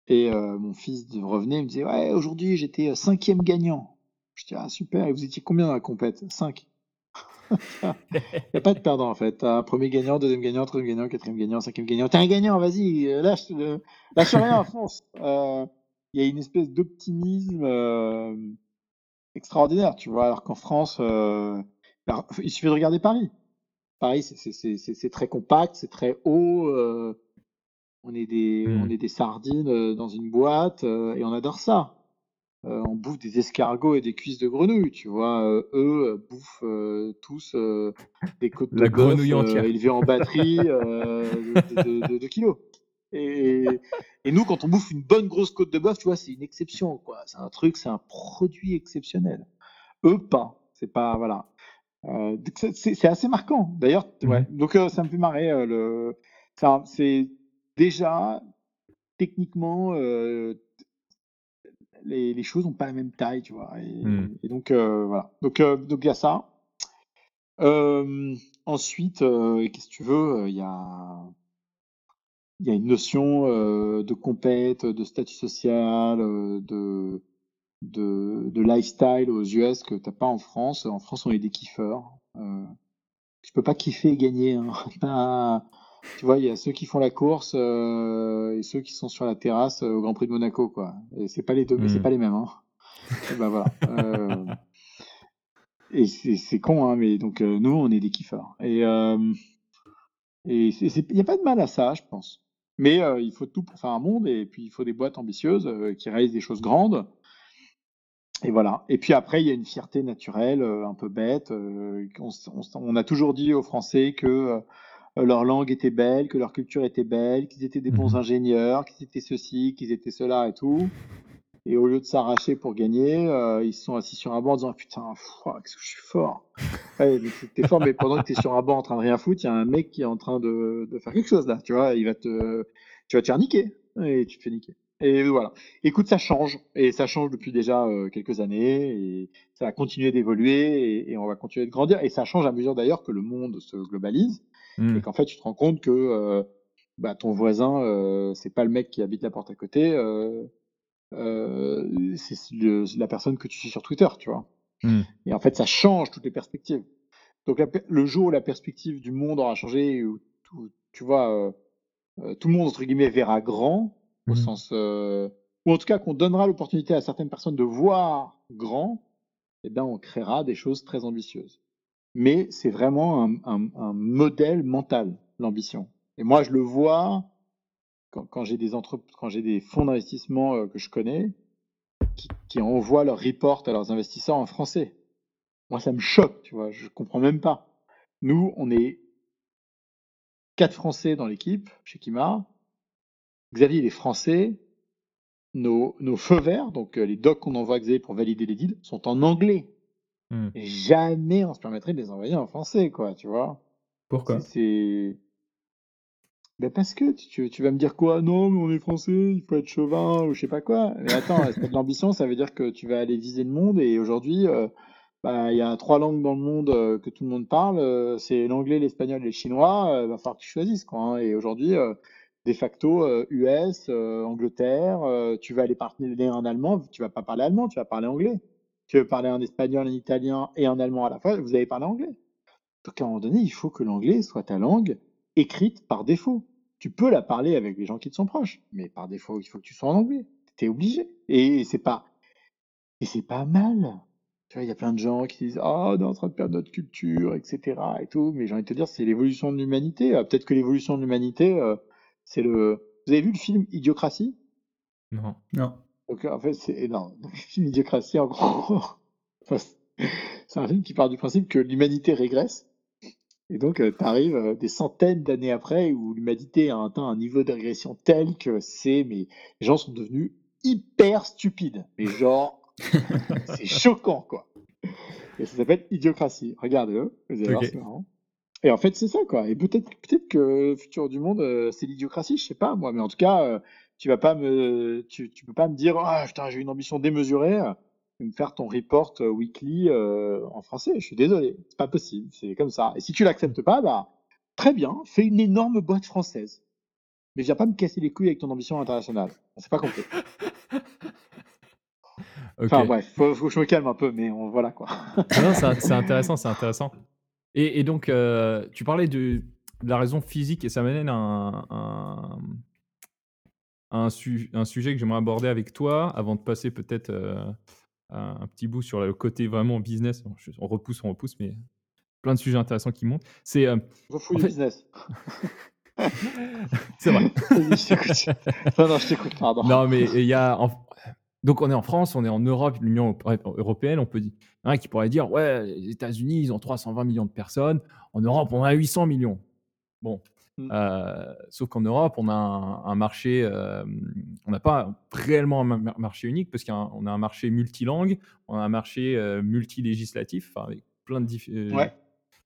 Et euh, mon fils revenait, il me disait, ouais, aujourd'hui, j'étais euh, cinquième gagnant. Je dis, ah, super, et vous étiez combien dans la compète? Cinq. Il n'y a pas de perdant, en fait. T'as un premier gagnant, deuxième gagnant, troisième gagnant, quatrième gagnant, cinquième gagnant. T'es un gagnant, vas-y, euh, lâche, lâche rien, fonce. Euh, Il y a une espèce d'optimisme euh, extraordinaire, tu vois, alors qu'en France, euh, alors, il suffit de regarder Paris. Paris, c'est très compact, c'est très haut. On est des, on est des sardines euh, dans une boîte euh, et on adore ça. Euh, on bouffe des escargots et des cuisses de grenouille, tu vois. Euh, eux bouffent euh, tous des côtes de La grenouille entière. élevées en batterie de, de- de- de kilos. Et, et nous, quand on bouffe une bonne grosse côte de bœuf, tu vois, c'est une exception, quoi. C'est un truc, c'est un produit exceptionnel. Eux, pas. C'est pas, voilà. C'est assez marquant. D'ailleurs, ouais. Donc ça me fait marrer. Le... C'est déjà techniquement les, les, choses n'ont pas la même taille, tu vois. Et, mmh. donc voilà. Donc donc il y a ça. ensuite, qu'est-ce que tu veux Il y a il y a une notion de compète, de statut social, de de, de lifestyle aux US que t'as pas en France. En France, on est des kiffeurs. Tu peux pas kiffer et gagner. Hein. tu vois, il y a ceux qui font la course euh, et ceux qui sont sur la terrasse euh, au Grand Prix de Monaco, quoi. Et c'est pas les deux, mais c'est hmm. pas les mêmes. Hein. et ben voilà. Euh, et c'est con, hein, mais donc euh, nous, on est des kiffeurs. Et euh, et il n'y a pas de mal à ça, je pense. Mais il faut tout pour faire un monde, et puis il faut des boîtes ambitieuses qui réalisent des choses grandes. Et voilà. Et puis après, il y a une fierté naturelle, euh, un peu bête. Euh, on, a toujours dit aux Français que euh, leur langue était belle, que leur culture était belle, qu'ils étaient des bons mmh ingénieurs, qu'ils étaient ceci, qu'ils étaient cela et tout. Et au lieu de s'arracher pour gagner, ils se sont assis sur un banc en disant Putain, qu'est-ce que je suis fort ouais, T'es fort, mais pendant que tu es sur un banc en train de rien foutre, il y a un mec qui est en train de, de, faire quelque chose là. Tu vois, il va te, tu vas te faire niquer. Et tu te fais niquer. Et voilà. Écoute, ça change, et ça change depuis déjà euh, quelques années, et ça va continuer d'évoluer, et, on va continuer de grandir, et ça change à mesure d'ailleurs que le monde se globalise, et mmh. qu'en fait tu te rends compte que euh, bah, ton voisin, euh, c'est pas le mec qui habite la porte à côté, c'est la personne que tu suis sur Twitter, tu vois. Mmh. Et en fait, ça change toutes les perspectives. Donc le jour où la perspective du monde aura changé, où, tu vois, tout le monde entre guillemets verra grand au mmh sens, euh, ou en tout cas qu'on donnera l'opportunité à certaines personnes de voir grand, et eh bien on créera des choses très ambitieuses. Mais c'est vraiment un, modèle mental, l'ambition. Et moi, je le vois quand, j'ai des, fonds d'investissement euh, que je connais qui, envoient leurs reports à leurs investisseurs en français. Moi, ça me choque, tu vois, je comprends même pas. Nous, on est quatre Français dans l'équipe chez Kima. Xavier, il est français. Nos, nos feux verts, donc euh, les docs qu'on envoie à Xavier pour valider les deals, sont en anglais. Et jamais on se permettrait de les envoyer en français, quoi, tu vois? Pourquoi? C'est. Ben parce que tu, tu, vas me dire quoi? Non, mais on est français, il faut être chauvin ou je sais pas quoi. Mais attends, est-ce que de l'ambition, ça veut dire que tu vas aller viser le monde? Et aujourd'hui, euh, bah, il y a trois langues dans le monde euh, que tout le monde parle, c'est l'anglais, l'espagnol et le chinois, il va falloir que tu choisisses quoi. Hein. Et aujourd'hui, de facto US, euh, Angleterre, euh, tu vas aller parler en allemand, tu vas pas parler allemand, tu vas parler anglais. Tu veux parler en espagnol, en italien et en allemand à la fois, vous allez parler anglais. Donc à un moment donné, il faut que l'anglais soit ta langue écrite par défaut. Tu peux la parler avec les gens qui te sont proches, mais par défaut, il faut que tu sois en anglais. Tu es obligé. Et c'est pas et c'est pas mal. Tu vois, il y a plein de gens qui disent Ah, on est en train de perdre notre culture, etc. et tout. Mais j'ai envie de te dire, c'est l'évolution de l'humanité. Peut-être que l'évolution de l'humanité, c'est le. Vous avez vu le film Idiocratie? Non. Non. Donc, en fait, c'est énorme. Le film Idiocratie, en gros, c'est un film qui part du principe que l'humanité régresse. Et donc, euh, tu arrives euh, des centaines d'années après où l'humanité a atteint un niveau de régression tel que c'est. Mais les gens sont devenus hyper stupides. Mais genre, c'est choquant, quoi. Et ça s'appelle Idiocratie. Regardez-le, vous allez voir, c'est marrant. Et en fait, c'est ça, quoi. Et peut-être peut-être que le futur du monde, euh, c'est l'idiocratie, je sais pas, moi. Mais en tout cas, tu vas pas me, tu, tu peux pas me dire, ah, putain, j'ai une ambition démesurée, euh, me faire ton report weekly en français. Je suis désolé, c'est pas possible, c'est comme ça. Et si tu l'acceptes pas, bah, très bien, fais une énorme boîte française. Mais viens pas me casser les couilles avec ton ambition internationale. C'est pas compris. Enfin bref, faut, faut que je me calme un peu, mais on, voilà quoi. non, c'est intéressant, c'est intéressant. Et, donc, euh, tu parlais de, la raison physique et ça m'amène à un, un, sujet que j'aimerais aborder avec toi avant de passer peut-être euh, un petit bout sur le côté vraiment business. On repousse, on repousse, mais plein de sujets intéressants qui montent. C'est. Euh, en business. c'est vrai. je t'écoute. Non, non, je t'écoute, pardon. Non, mais il y a. Donc on est en France, on est en Europe, l'Union européenne, on peut dire, hein, qui pourrait dire, ouais, les États-Unis, ils ont 320 millions de personnes, en Europe, on a 800 millions. Bon, mmh. euh, sauf qu'en Europe, on a un, marché, euh, on n'a pas réellement un marché unique, parce qu'on a un marché multilangue, on a un marché euh, multilégislatif, avec plein de, dif- Ouais.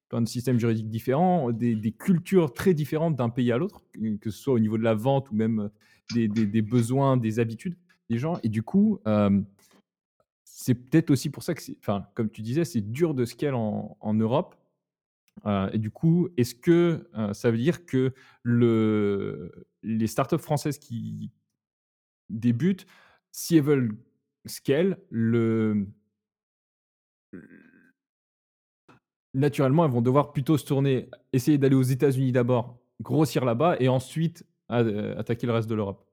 plein de systèmes juridiques différents, des, des cultures très différentes d'un pays à l'autre, que ce soit au niveau de la vente ou même des, des- des besoins, des habitudes des gens. Et du coup, euh, c'est peut-être aussi pour ça que, enfin, comme tu disais, c'est dur de scale en, en Europe. Euh, et du coup, est-ce que euh, ça veut dire que le, les startups françaises qui débutent, si elles veulent scale, le, naturellement, elles vont devoir plutôt se tourner, essayer d'aller aux États-Unis d'abord, grossir là-bas et ensuite euh, attaquer le reste de l'Europe.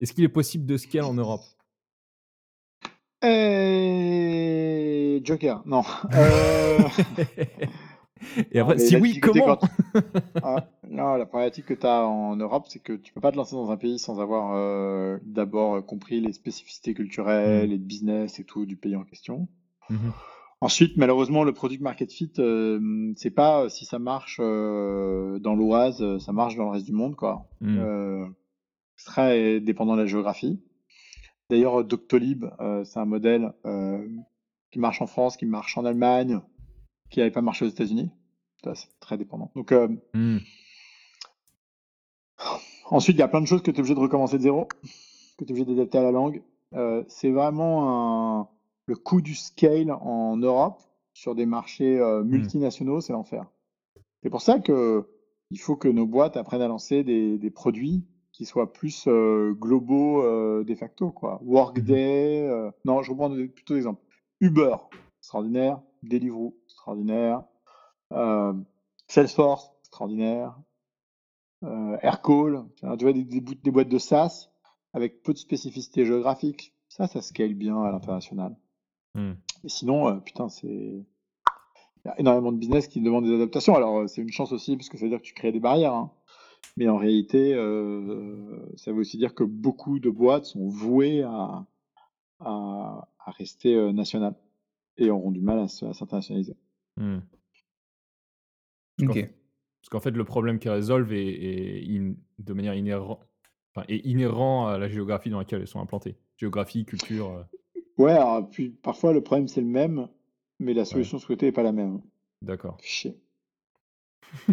Est-ce qu'il est possible de scale en Europe? Joker, non. Et après, Non, si oui, comment quand- ah, non, la problématique que tu as en Europe, c'est que tu peux pas te lancer dans un pays sans avoir euh, d'abord euh, compris les spécificités culturelles Mm. et de business et tout du pays en question. Mhm. Ensuite, malheureusement, le product market fit, euh, c'est pas euh, si ça marche euh, dans l'Oise, ça marche dans le reste du monde, quoi. Mm. Euh, c'est très dépendant de la géographie. D'ailleurs, Doctolib, c'est un modèle qui marche en France, qui marche en Allemagne, qui n'avait pas marché aux États-Unis. C'est très dépendant. Donc, euh, Mm. ensuite, il y a plein de choses que tu es obligé de recommencer de zéro, que tu es obligé d'adapter à la langue. Euh, c'est vraiment un- le coût du scale en Europe sur des marchés euh, multinationaux, c'est l'enfer. C'est pour ça que il faut que nos boîtes apprennent à lancer des, des produits qui soient plus euh, globaux euh, de facto, quoi. Workday, euh, non, je reprends plutôt des exemples. Uber, extraordinaire. Deliveroo, extraordinaire. Euh, Salesforce, extraordinaire. Euh, Aircall, tu vois, des, des bouts- des boîtes de SaaS avec peu de spécificité géographique. Ça, ça scale bien à l'international. Mm. Mais sinon, euh, putain, c'est. Il y a énormément de business qui demandent des adaptations. Alors, euh, c'est une chance aussi, parce que ça veut dire que tu crées des barrières. hein. Mais en réalité, euh, ça veut aussi dire que beaucoup de boîtes sont vouées à, à, à rester nationales et auront du mal à se- à s'internationaliser. Mm. Ok. Parce qu'en fait, le problème qu'ils résolvent est, est in- de manière inhérente, enfin, est inhérent à la géographie dans laquelle elles sont implantées. Géographie, culture. euh, Ouais, alors, puis parfois le problème c'est le même, mais la solution souhaitée n'est pas la même. D'accord. Chier.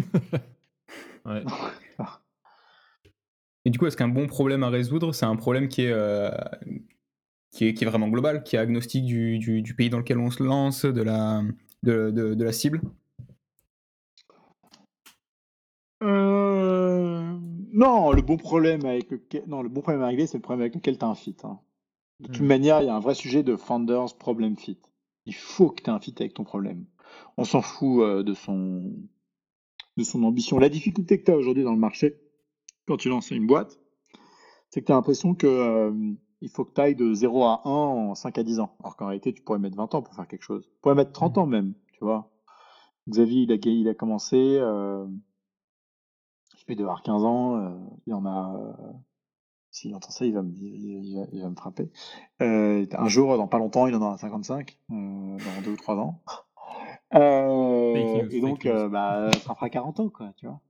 Ouais. Et du coup, est-ce qu'un bon problème à résoudre, c'est un problème qui est, euh, qui est, qui est vraiment global, qui est agnostique du, du- du pays dans lequel on se lance, de la, de, de- de la cible Euh, Non, le bon problème avec lequel... non, le bon problème à régler, c'est le problème avec lequel tu as un fit. hein. De toute Mm. manière, il y a un vrai sujet de founders problem fit. Il faut que tu aies un fit avec ton problème. On s'en fout euh, de son de son ambition. La difficulté que tu as aujourd'hui dans le marché, quand tu lances une boîte, c'est que tu as l'impression que euh, il faut que tu ailles de 0 à 1 en 5 à 10 ans. Alors qu'en réalité, tu pourrais mettre 20 ans pour faire quelque chose. Tu pourrais mettre 30 ans même, tu vois. Xavier, il a, il a commencé, euh, il doit avoir 15 ans, euh, il en a... euh, S'il entend ça, il va me, il, va, il va me frapper. Euh, un jour, dans pas longtemps, il en aura 55, euh, dans 2 ou 3 ans. Euh, et donc, bah, ça fera 40 ans, quoi, tu vois.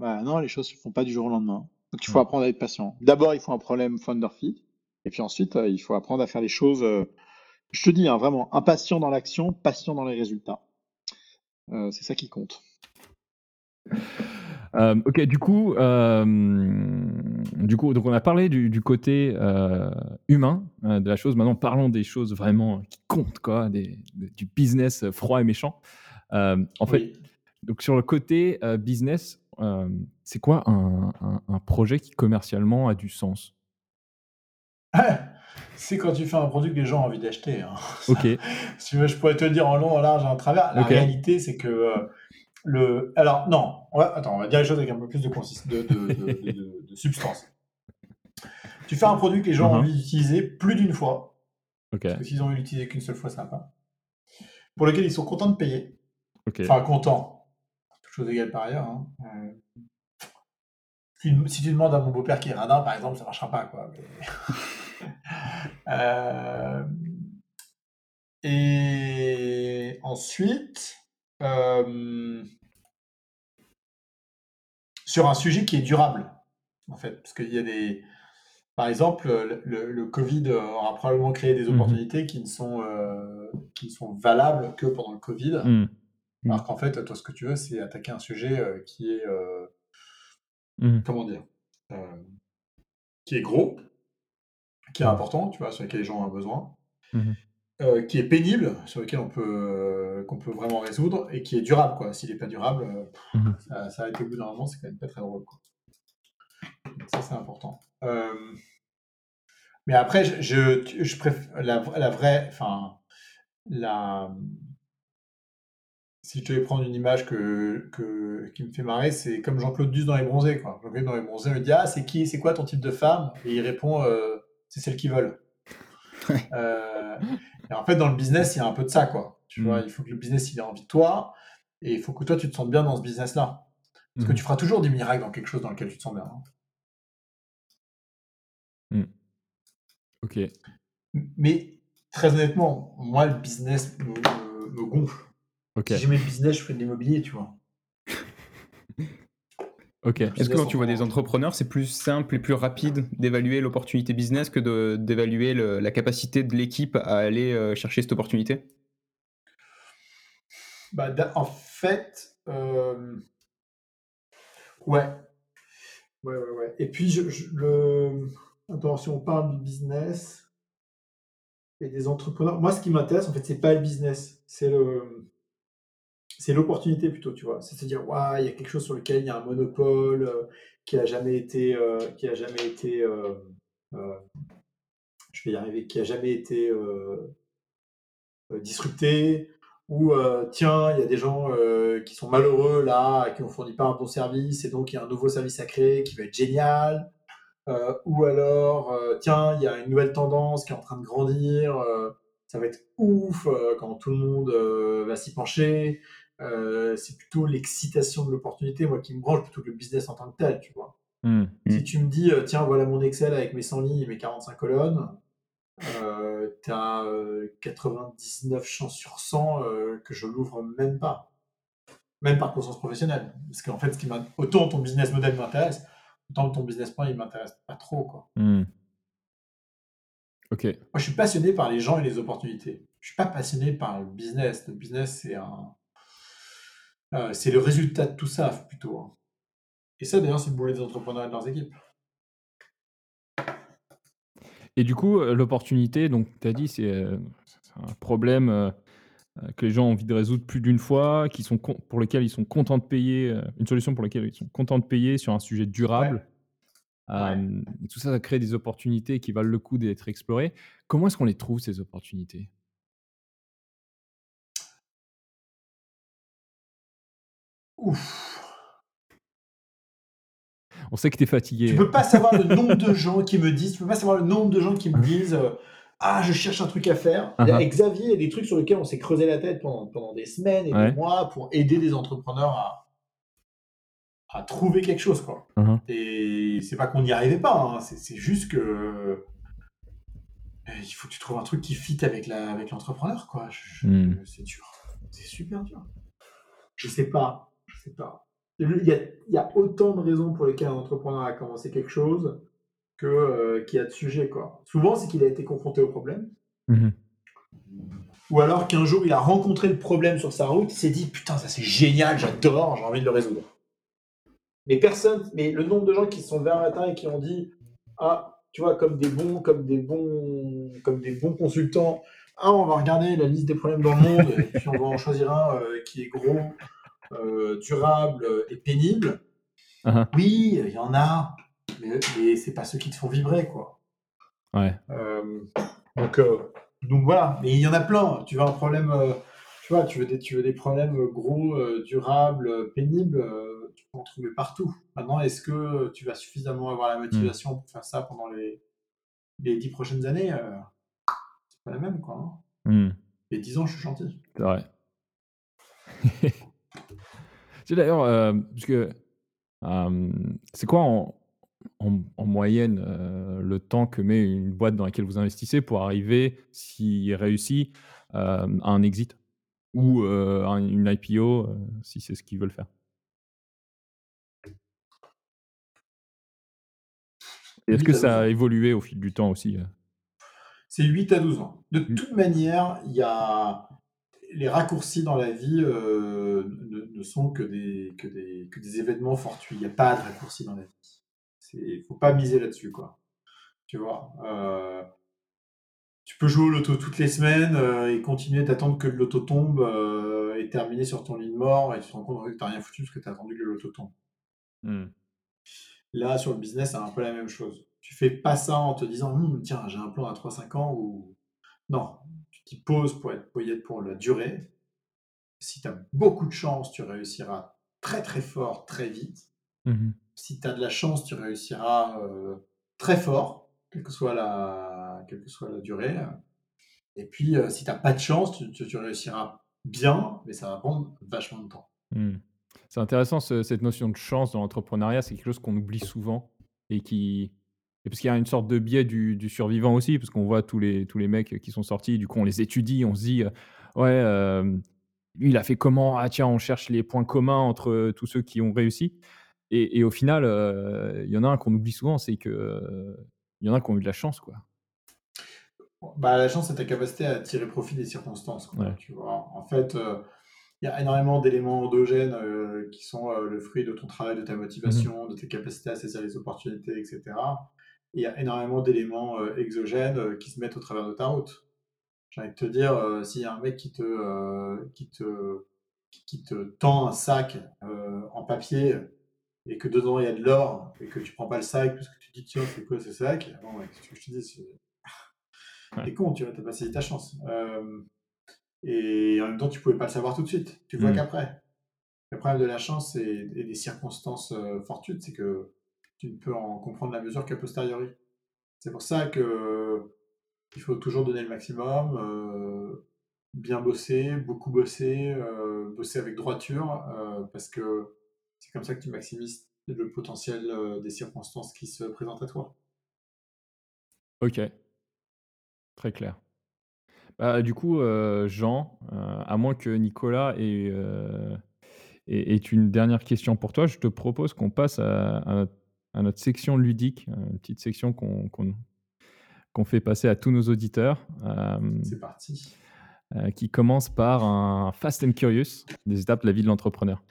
Bah, non, les choses se font pas du jour au lendemain. Donc, il faut apprendre à être patient. D'abord, il faut un problème founder fit. Et puis ensuite, euh, il faut apprendre à faire les choses. euh, je te dis, hein, vraiment, impatient dans l'action, patient dans les résultats. Euh, c'est ça qui compte. Euh, ok, du coup, euh, du coup, donc on a parlé du, du côté humain de la chose. Maintenant, parlons des choses vraiment qui comptent, quoi, des- du business froid et méchant. En fait, donc sur le côté business, c'est quoi un, un- un projet qui commercialement a du sens? C'est quand tu fais un produit que les gens ont envie d'acheter. hein. Ça, Ok, Si tu veux, je pourrais te le dire en long, en large en travers. La Ok. réalité, c'est que euh, le. Alors, non, on va... attends, on va dire les choses avec un peu plus de, consist... de, de, de- de- de- de substance. Tu fais un produit que les gens ont Mhm. envie d'utiliser plus d'une fois, ok, parce que s'ils ont envie d'utiliser qu'une seule fois, ça va pas. Pour lequel ils sont contents de payer. ok. Enfin, contents. Toute chose égale par ailleurs. hein. Euh, Si si tu demandes à mon beau-père qui est radin, par exemple, ça marchera pas. Quoi. mais- Euh, Et ensuite, euh, sur un sujet qui est durable, en fait, parce qu'il y a des. Par exemple, le, le- le Covid aura probablement créé des Mhm. opportunités qui ne sont, euh, qui ne sont valables que pendant le Covid. Hmm, Mm. Alors qu'en fait, toi, ce que tu veux, c'est attaquer un sujet qui est, Mhm. comment dire, qui est gros, qui est important, tu vois, sur lequel les gens ont besoin, Mhm. euh, qui est pénible, sur lequel on peut, euh, qu'on peut vraiment résoudre, et qui est durable, quoi. S'il n'est pas durable, euh, pff, Mhm. ça, ça a été au bout d'un moment, c'est quand même pas très drôle, quoi. Donc ça, c'est important. Mais après, je, je, je préfère la, la vraie, enfin, la, si je devais prendre une image que, que, qui me fait marrer, c'est comme Jean-Claude Duss dans Les Bronzés. Quoi. Jean-Claude dans Les Bronzés me dit Ah, c'est qui C'est quoi ton type de femme? Et il répond C'est celle qui veulent. Ouais. Euh, et en fait, dans le business, il y a un peu de ça. Quoi. Tu Mm. vois, il faut que le business il ait envie de toi et il faut que toi, tu te sentes bien dans ce business-là. Parce que Mhm. tu feras toujours des miracles dans quelque chose dans lequel tu te sens bien. hein. Ok. Mais très honnêtement, moi, le business me, me- me gonfle. Si j'aimais le business, je ferais de l'immobilier, tu vois. Ok. Est-ce que quand tu vois des entrepreneurs, c'est plus simple et plus rapide d'évaluer l'opportunité business que de- d'évaluer la capacité de l'équipe à aller euh, chercher cette opportunité? Bah, en fait, euh, ouais. Ouais, ouais, ouais. Et puis, je, je- le... Attends, si on parle du business et des entrepreneurs, moi, ce qui m'intéresse, en fait, c'est pas le business, c'est le... C'est l'opportunité plutôt, tu vois. C'est se dire, ouais, il y a quelque chose sur lequel il y a un monopole euh, qui a jamais été, euh, qui a jamais été, euh, euh, je vais y arriver, qui a jamais été euh, euh, disrupté, ou euh, tiens, il y a des gens euh, qui sont malheureux là, qui n'ont fourni pas un bon service, et donc il y a un nouveau service à créer qui va être génial. Euh, ou alors, euh, tiens, il y a une nouvelle tendance qui est en train de grandir, euh, ça va être ouf euh, quand tout le monde euh, va s'y pencher. Euh, c'est plutôt l'excitation de l'opportunité, moi, qui me branche plutôt que le business en tant que tel, tu vois. Hmm. Mm. Si tu me dis, euh, tiens, voilà mon Excel avec mes 100 lignes et mes 45 colonnes, euh, tu as 99 chances sur 100 euh, que je l'ouvre même pas. Même par conscience professionnelle. Parce qu'en fait, ce qui autant ton business model m'intéresse, autant ton business plan, il m'intéresse pas trop. Quoi. Ok. Moi, je suis passionné par les gens et les opportunités. Je suis pas passionné par le business. Le business, c'est un... euh, c'est le résultat de tout ça, plutôt. hein. Et ça, d'ailleurs, c'est le boulot des entrepreneurs et de leurs équipes. Et du coup, euh, l'opportunité, donc tu as dit, c'est euh, c'est un problème euh, euh, que les gens ont envie de résoudre plus d'une fois, qui sont con- pour lequel ils sont contents de payer, euh, une solution pour laquelle ils sont contents de payer sur un sujet durable. Euh, et tout ça, ça crée des opportunités qui valent le coup d'être explorées. Comment est-ce qu'on les trouve, ces opportunités? Ouf. On sait que tu es fatigué. Tu peux pas savoir le nombre de gens qui me disent, tu peux pas savoir le nombre de gens qui me disent euh, Ah, je cherche un truc à faire. Uh-huh. Avec Xavier, il y a des trucs sur lesquels on s'est creusé la tête pendant, pendant des semaines et Ouais. des mois pour aider des entrepreneurs à, à trouver quelque chose. Quoi. Mhm. Et c'est pas qu'on n'y arrivait pas, hein, c'est juste que euh, il faut que tu trouves un truc qui fit avec la- avec l'entrepreneur. quoi. Je- je- Mm. C'est dur. C'est super dur. Je sais pas. Pas. Il y, a, il y a autant de raisons pour lesquelles un entrepreneur a commencé quelque chose que euh, qu'il y a de sujets. Quoi. Souvent, c'est qu'il a été confronté au problème. Mhm. Ou alors qu'un jour, il a rencontré le problème sur sa route, il s'est dit Putain, ça c'est génial, j'adore, j'ai envie de le résoudre. Mais personne, mais le nombre de gens qui se sont levés un matin et qui ont dit Ah, tu vois, comme des bons, comme des bons, comme des bons consultants, ah, on va regarder la liste des problèmes dans le monde, et puis on va en choisir un euh, qui est gros, durable euh, et pénible. Uh-huh. Oui, il y en a, mais, mais c'est pas ceux qui te font vibrer, quoi. Ouais. Euh, donc, euh, donc voilà, mais il y en a plein. Tu veux un problème, tu vois, tu veux des, tu veux des problèmes gros, durables, pénibles, tu peux en trouver partout. Maintenant, est-ce que tu vas suffisamment avoir la motivation pour faire ça pendant les, les dix prochaines années C'est pas la même, quoi. hein. Hmm. Les dix ans, je suis gentil. C'est vrai. C'est d'ailleurs, euh, parce que euh, c'est quoi en, en- en moyenne euh, le temps que met une boîte dans laquelle vous investissez pour arriver, s'il réussit, euh, à un exit ou euh, à une IPO, euh, si c'est ce qu'ils veulent faire? Et Est-ce que ça a évolué au fil du temps aussi euh? C'est 8 à 12 ans. De toute manière, il y a. les raccourcis dans la vie euh, ne, ne sont que des, que, des, que des événements fortuits. Il n'y a pas de raccourcis dans la vie. Il ne faut pas miser là-dessus, quoi. Tu vois euh, Tu peux jouer au loto toutes les semaines euh, et continuer d'attendre que le loto tombe et terminer sur ton lit de mort et tu te rends compte que tu n'as rien foutu parce que tu as attendu que le loto tombe. Hmm. Là, sur le business, c'est un peu la même chose. Tu fais pas ça en te disant, «Hum, tiens, j'ai un plan à 3-5 ans ou. Non, poses pour être pour la durée. Si tu as beaucoup de chance, tu réussiras très très fort, très vite. Mhm. Si tu as de la chance, tu réussiras euh, très fort, quelle que soit la, quelle que soit la durée. Et puis, euh, si tu n'as pas de chance, tu, tu- tu réussiras bien, mais ça va prendre vachement de temps. Hmm. C'est intéressant ce- cette notion de chance dans l'entrepreneuriat, c'est quelque chose qu'on oublie souvent et qui et parce qu'il y a une sorte de biais du, du survivant aussi, parce qu'on voit tous les tous les mecs qui sont sortis, du coup on les étudie, on se dit euh, ouais euh, lui il a fait comment? Ah tiens on cherche les points communs entre tous ceux qui ont réussi et, et au final euh, il y en a un qu'on oublie souvent, c'est que euh, il y en a qui ont eu de la chance quoi. Bah, la chance, c'est ta capacité à tirer profit des circonstances. quoi, Ouais. tu vois. En fait, euh, il y a énormément d'éléments endogènes euh, qui sont euh, le fruit de ton travail, de ta motivation, de tes capacités à saisir les opportunités, etc. Il y a énormément d'éléments euh, exogènes euh, qui se mettent au travers de ta route. J'ai envie de te dire, euh, s'il y a un mec qui te, qui te, qui- te tend un sac en papier et que dedans il y a de l'or et que tu prends pas le sac parce que tu dis, tiens, c'est quoi ce sac? Bon, ouais, qu'est-ce que je te dis c'est-. T'es con, tu vois, t'as pas saisi ta chance. Euh, et en même temps, tu pouvais pas le savoir tout de suite. Tu le vois Mm. qu'après. Le problème de la chance et, et des circonstances euh, fortuites, c'est que tu ne peux en comprendre la mesure qu'à posteriori. C'est pour ça que il faut toujours donner le maximum, euh, bien bosser, beaucoup bosser, euh, bosser avec droiture, euh, parce que c'est comme ça que tu maximises le potentiel des circonstances qui se présentent à toi. Ok, très clair. Bah, du coup, Jean, à moins que Nicolas ait, une dernière question pour toi, je te propose qu'on passe à, à à notre section ludique, euh, une petite section qu'on qu'on- qu'on fait passer à tous nos auditeurs, euh, C'est parti. euh, qui commence par un Fast and Curious, des étapes de la vie de l'entrepreneur.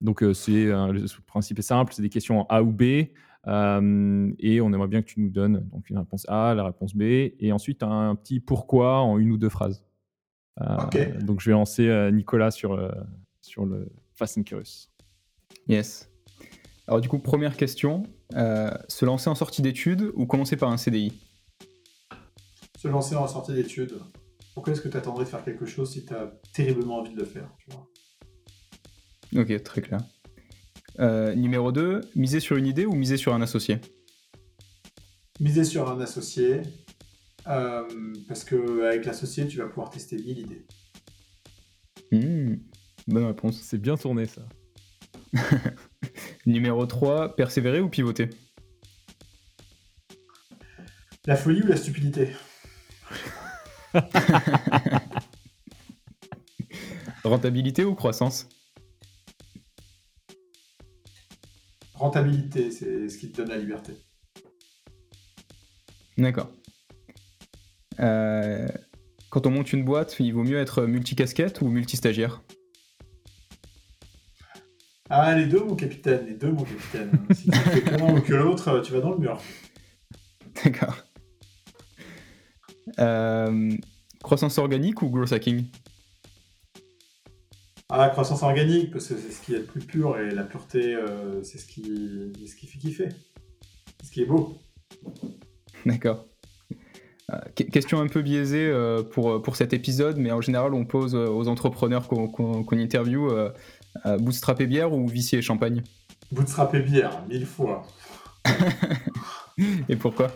Donc, euh, c'est euh, le principe est simple, c'est des questions en A ou B. euh, et on aimerait bien que tu nous donnes donc une réponse A, la réponse B, et ensuite un petit pourquoi en une ou deux phrases. Euh. Donc je vais lancer euh, Nicolas sur, euh, sur le Fast and Curious. Yes. Alors du coup, première question, se lancer en sortie d'études ou commencer par un CDI Se lancer en sortie d'études. Pourquoi est-ce que tu attendrais de faire quelque chose si tu as terriblement envie de le faire tu vois? Ok, très clair. Euh, numéro 2, miser sur une idée ou miser sur un associé? Miser sur un associé, euh, parce qu'avec l'associé, tu vas pouvoir tester mille idées. Hmm, Bonne réponse. C'est bien tourné ça. Numéro 3, persévérer ou pivoter? La folie ou la stupidité? Rentabilité ou croissance? Rentabilité, c'est ce qui te donne la liberté. D'accord. Euh, quand on monte une boîte, il vaut mieux être multicasquette ou multistagiaire? Ah, les deux, mon capitaine, les deux, mon capitaine. si tu fais que l'un ou que l'autre, tu vas dans le mur. D'accord. Euh, croissance organique ou growth hacking? Ah, croissance organique, parce que c'est ce qui est le plus pur, et la pureté, euh, c'est ce qui, ce qui fait kiffer. C'est ce qui est beau. D'accord. Euh, que- question un peu biaisée euh, pour, pour cet épisode, mais en général, on pose euh, aux entrepreneurs qu'on qu'on- qu'on interview euh, bootstrap et bière ou vicier et champagne Bootstrap et bière, mille fois. Et pourquoi?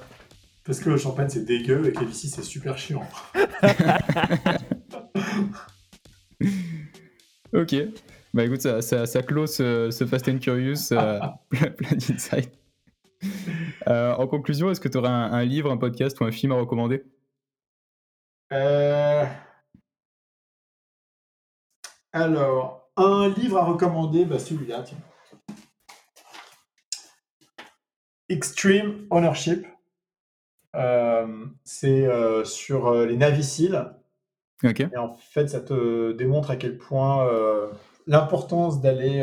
Parce que le champagne, c'est dégueu, et que les vicis, c'est super chiant. Ok. Bah écoute, ça, ça, ça clôt ce, ce Fast and Curious, euh, plein, d'insights. Euh, en conclusion, est-ce que tu aurais un, un livre, un podcast ou un film à recommander? Euh, Alors, un livre à recommander, bah celui-là, tiens. Extreme Ownership. Euh, c'est euh, sur euh, les naviciles Ok. Et en fait, ça te démontre à quel point l'importance d'aller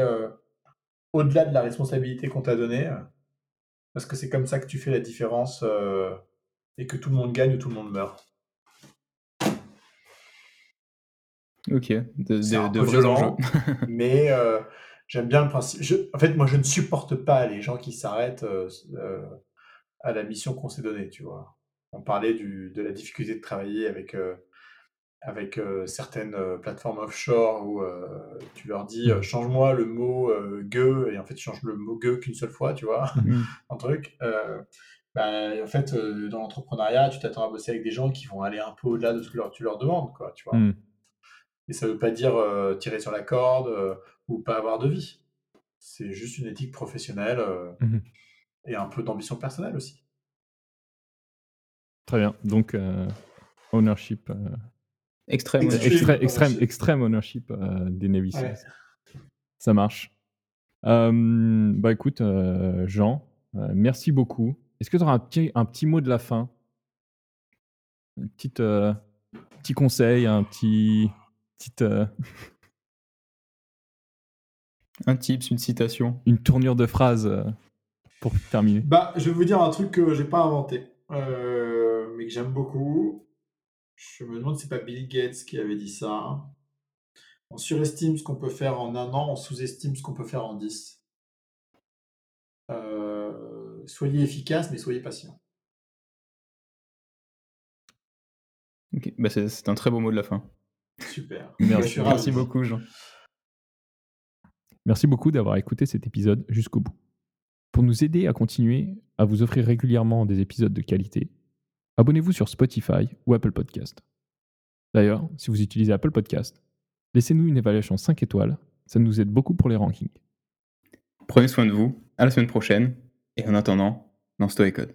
au-delà de la responsabilité qu'on t'a donnée, parce que c'est comme ça que tu fais la différence et que tout le monde gagne ou tout le monde meurt. Ok. De, violent, mais euh, j'aime bien le principe. je- en fait, moi, je ne supporte pas les gens qui s'arrêtent euh, euh, à la mission qu'on s'est donnée, tu vois. On parlait du, de la difficulté de travailler avec, avec certaines plateformes offshore où tu leur dis euh, change-moi le mot gueux et en fait tu changes le mot gueux qu'une seule fois, tu vois, Mhm. un truc. Bah, en fait, dans l'entrepreneuriat, tu t'attends à bosser avec des gens qui vont aller un peu au-delà de ce que leur- tu leur demandes, quoi, tu vois. Hmm. Et ça veut pas dire euh, tirer sur la corde euh, ou pas avoir de vie. C'est juste une éthique professionnelle euh, Mhm. et un peu d'ambition personnelle aussi. Très bien. Donc, euh, ownership. euh, Extrême. Extrême, extrême, ownership. extrême ownership euh, des Navy Ouais. Ça marche. Euh, bah écoute, euh, Jean, euh, merci beaucoup. Est-ce que tu auras un petit, un petit mot de la fin? Un petit, euh, petit conseil, un petit. Petite, euh, Un tips, une citation. une tournure de phrase euh, pour terminer. Bah, je vais vous dire un truc que j'ai pas inventé, euh, mais que j'aime beaucoup. Je me demande si c'est pas Bill Gates qui avait dit ça. On surestime ce qu'on peut faire en un an, on sous-estime ce qu'on peut faire en dix. Euh, soyez efficace, mais soyez patient. Ok. Bah, c'est un très beau mot de la fin. Super. Merci. Beaucoup, Jean. Merci beaucoup d'avoir écouté cet épisode jusqu'au bout. Pour nous aider à continuer à vous offrir régulièrement des épisodes de qualité, abonnez-vous sur Spotify ou Apple Podcast. D'ailleurs, si vous utilisez Apple Podcast, laissez-nous une évaluation 5 étoiles, ça nous aide beaucoup pour les rankings. Prenez soin de vous. À la semaine prochaine. Et en attendant, dans Story Code.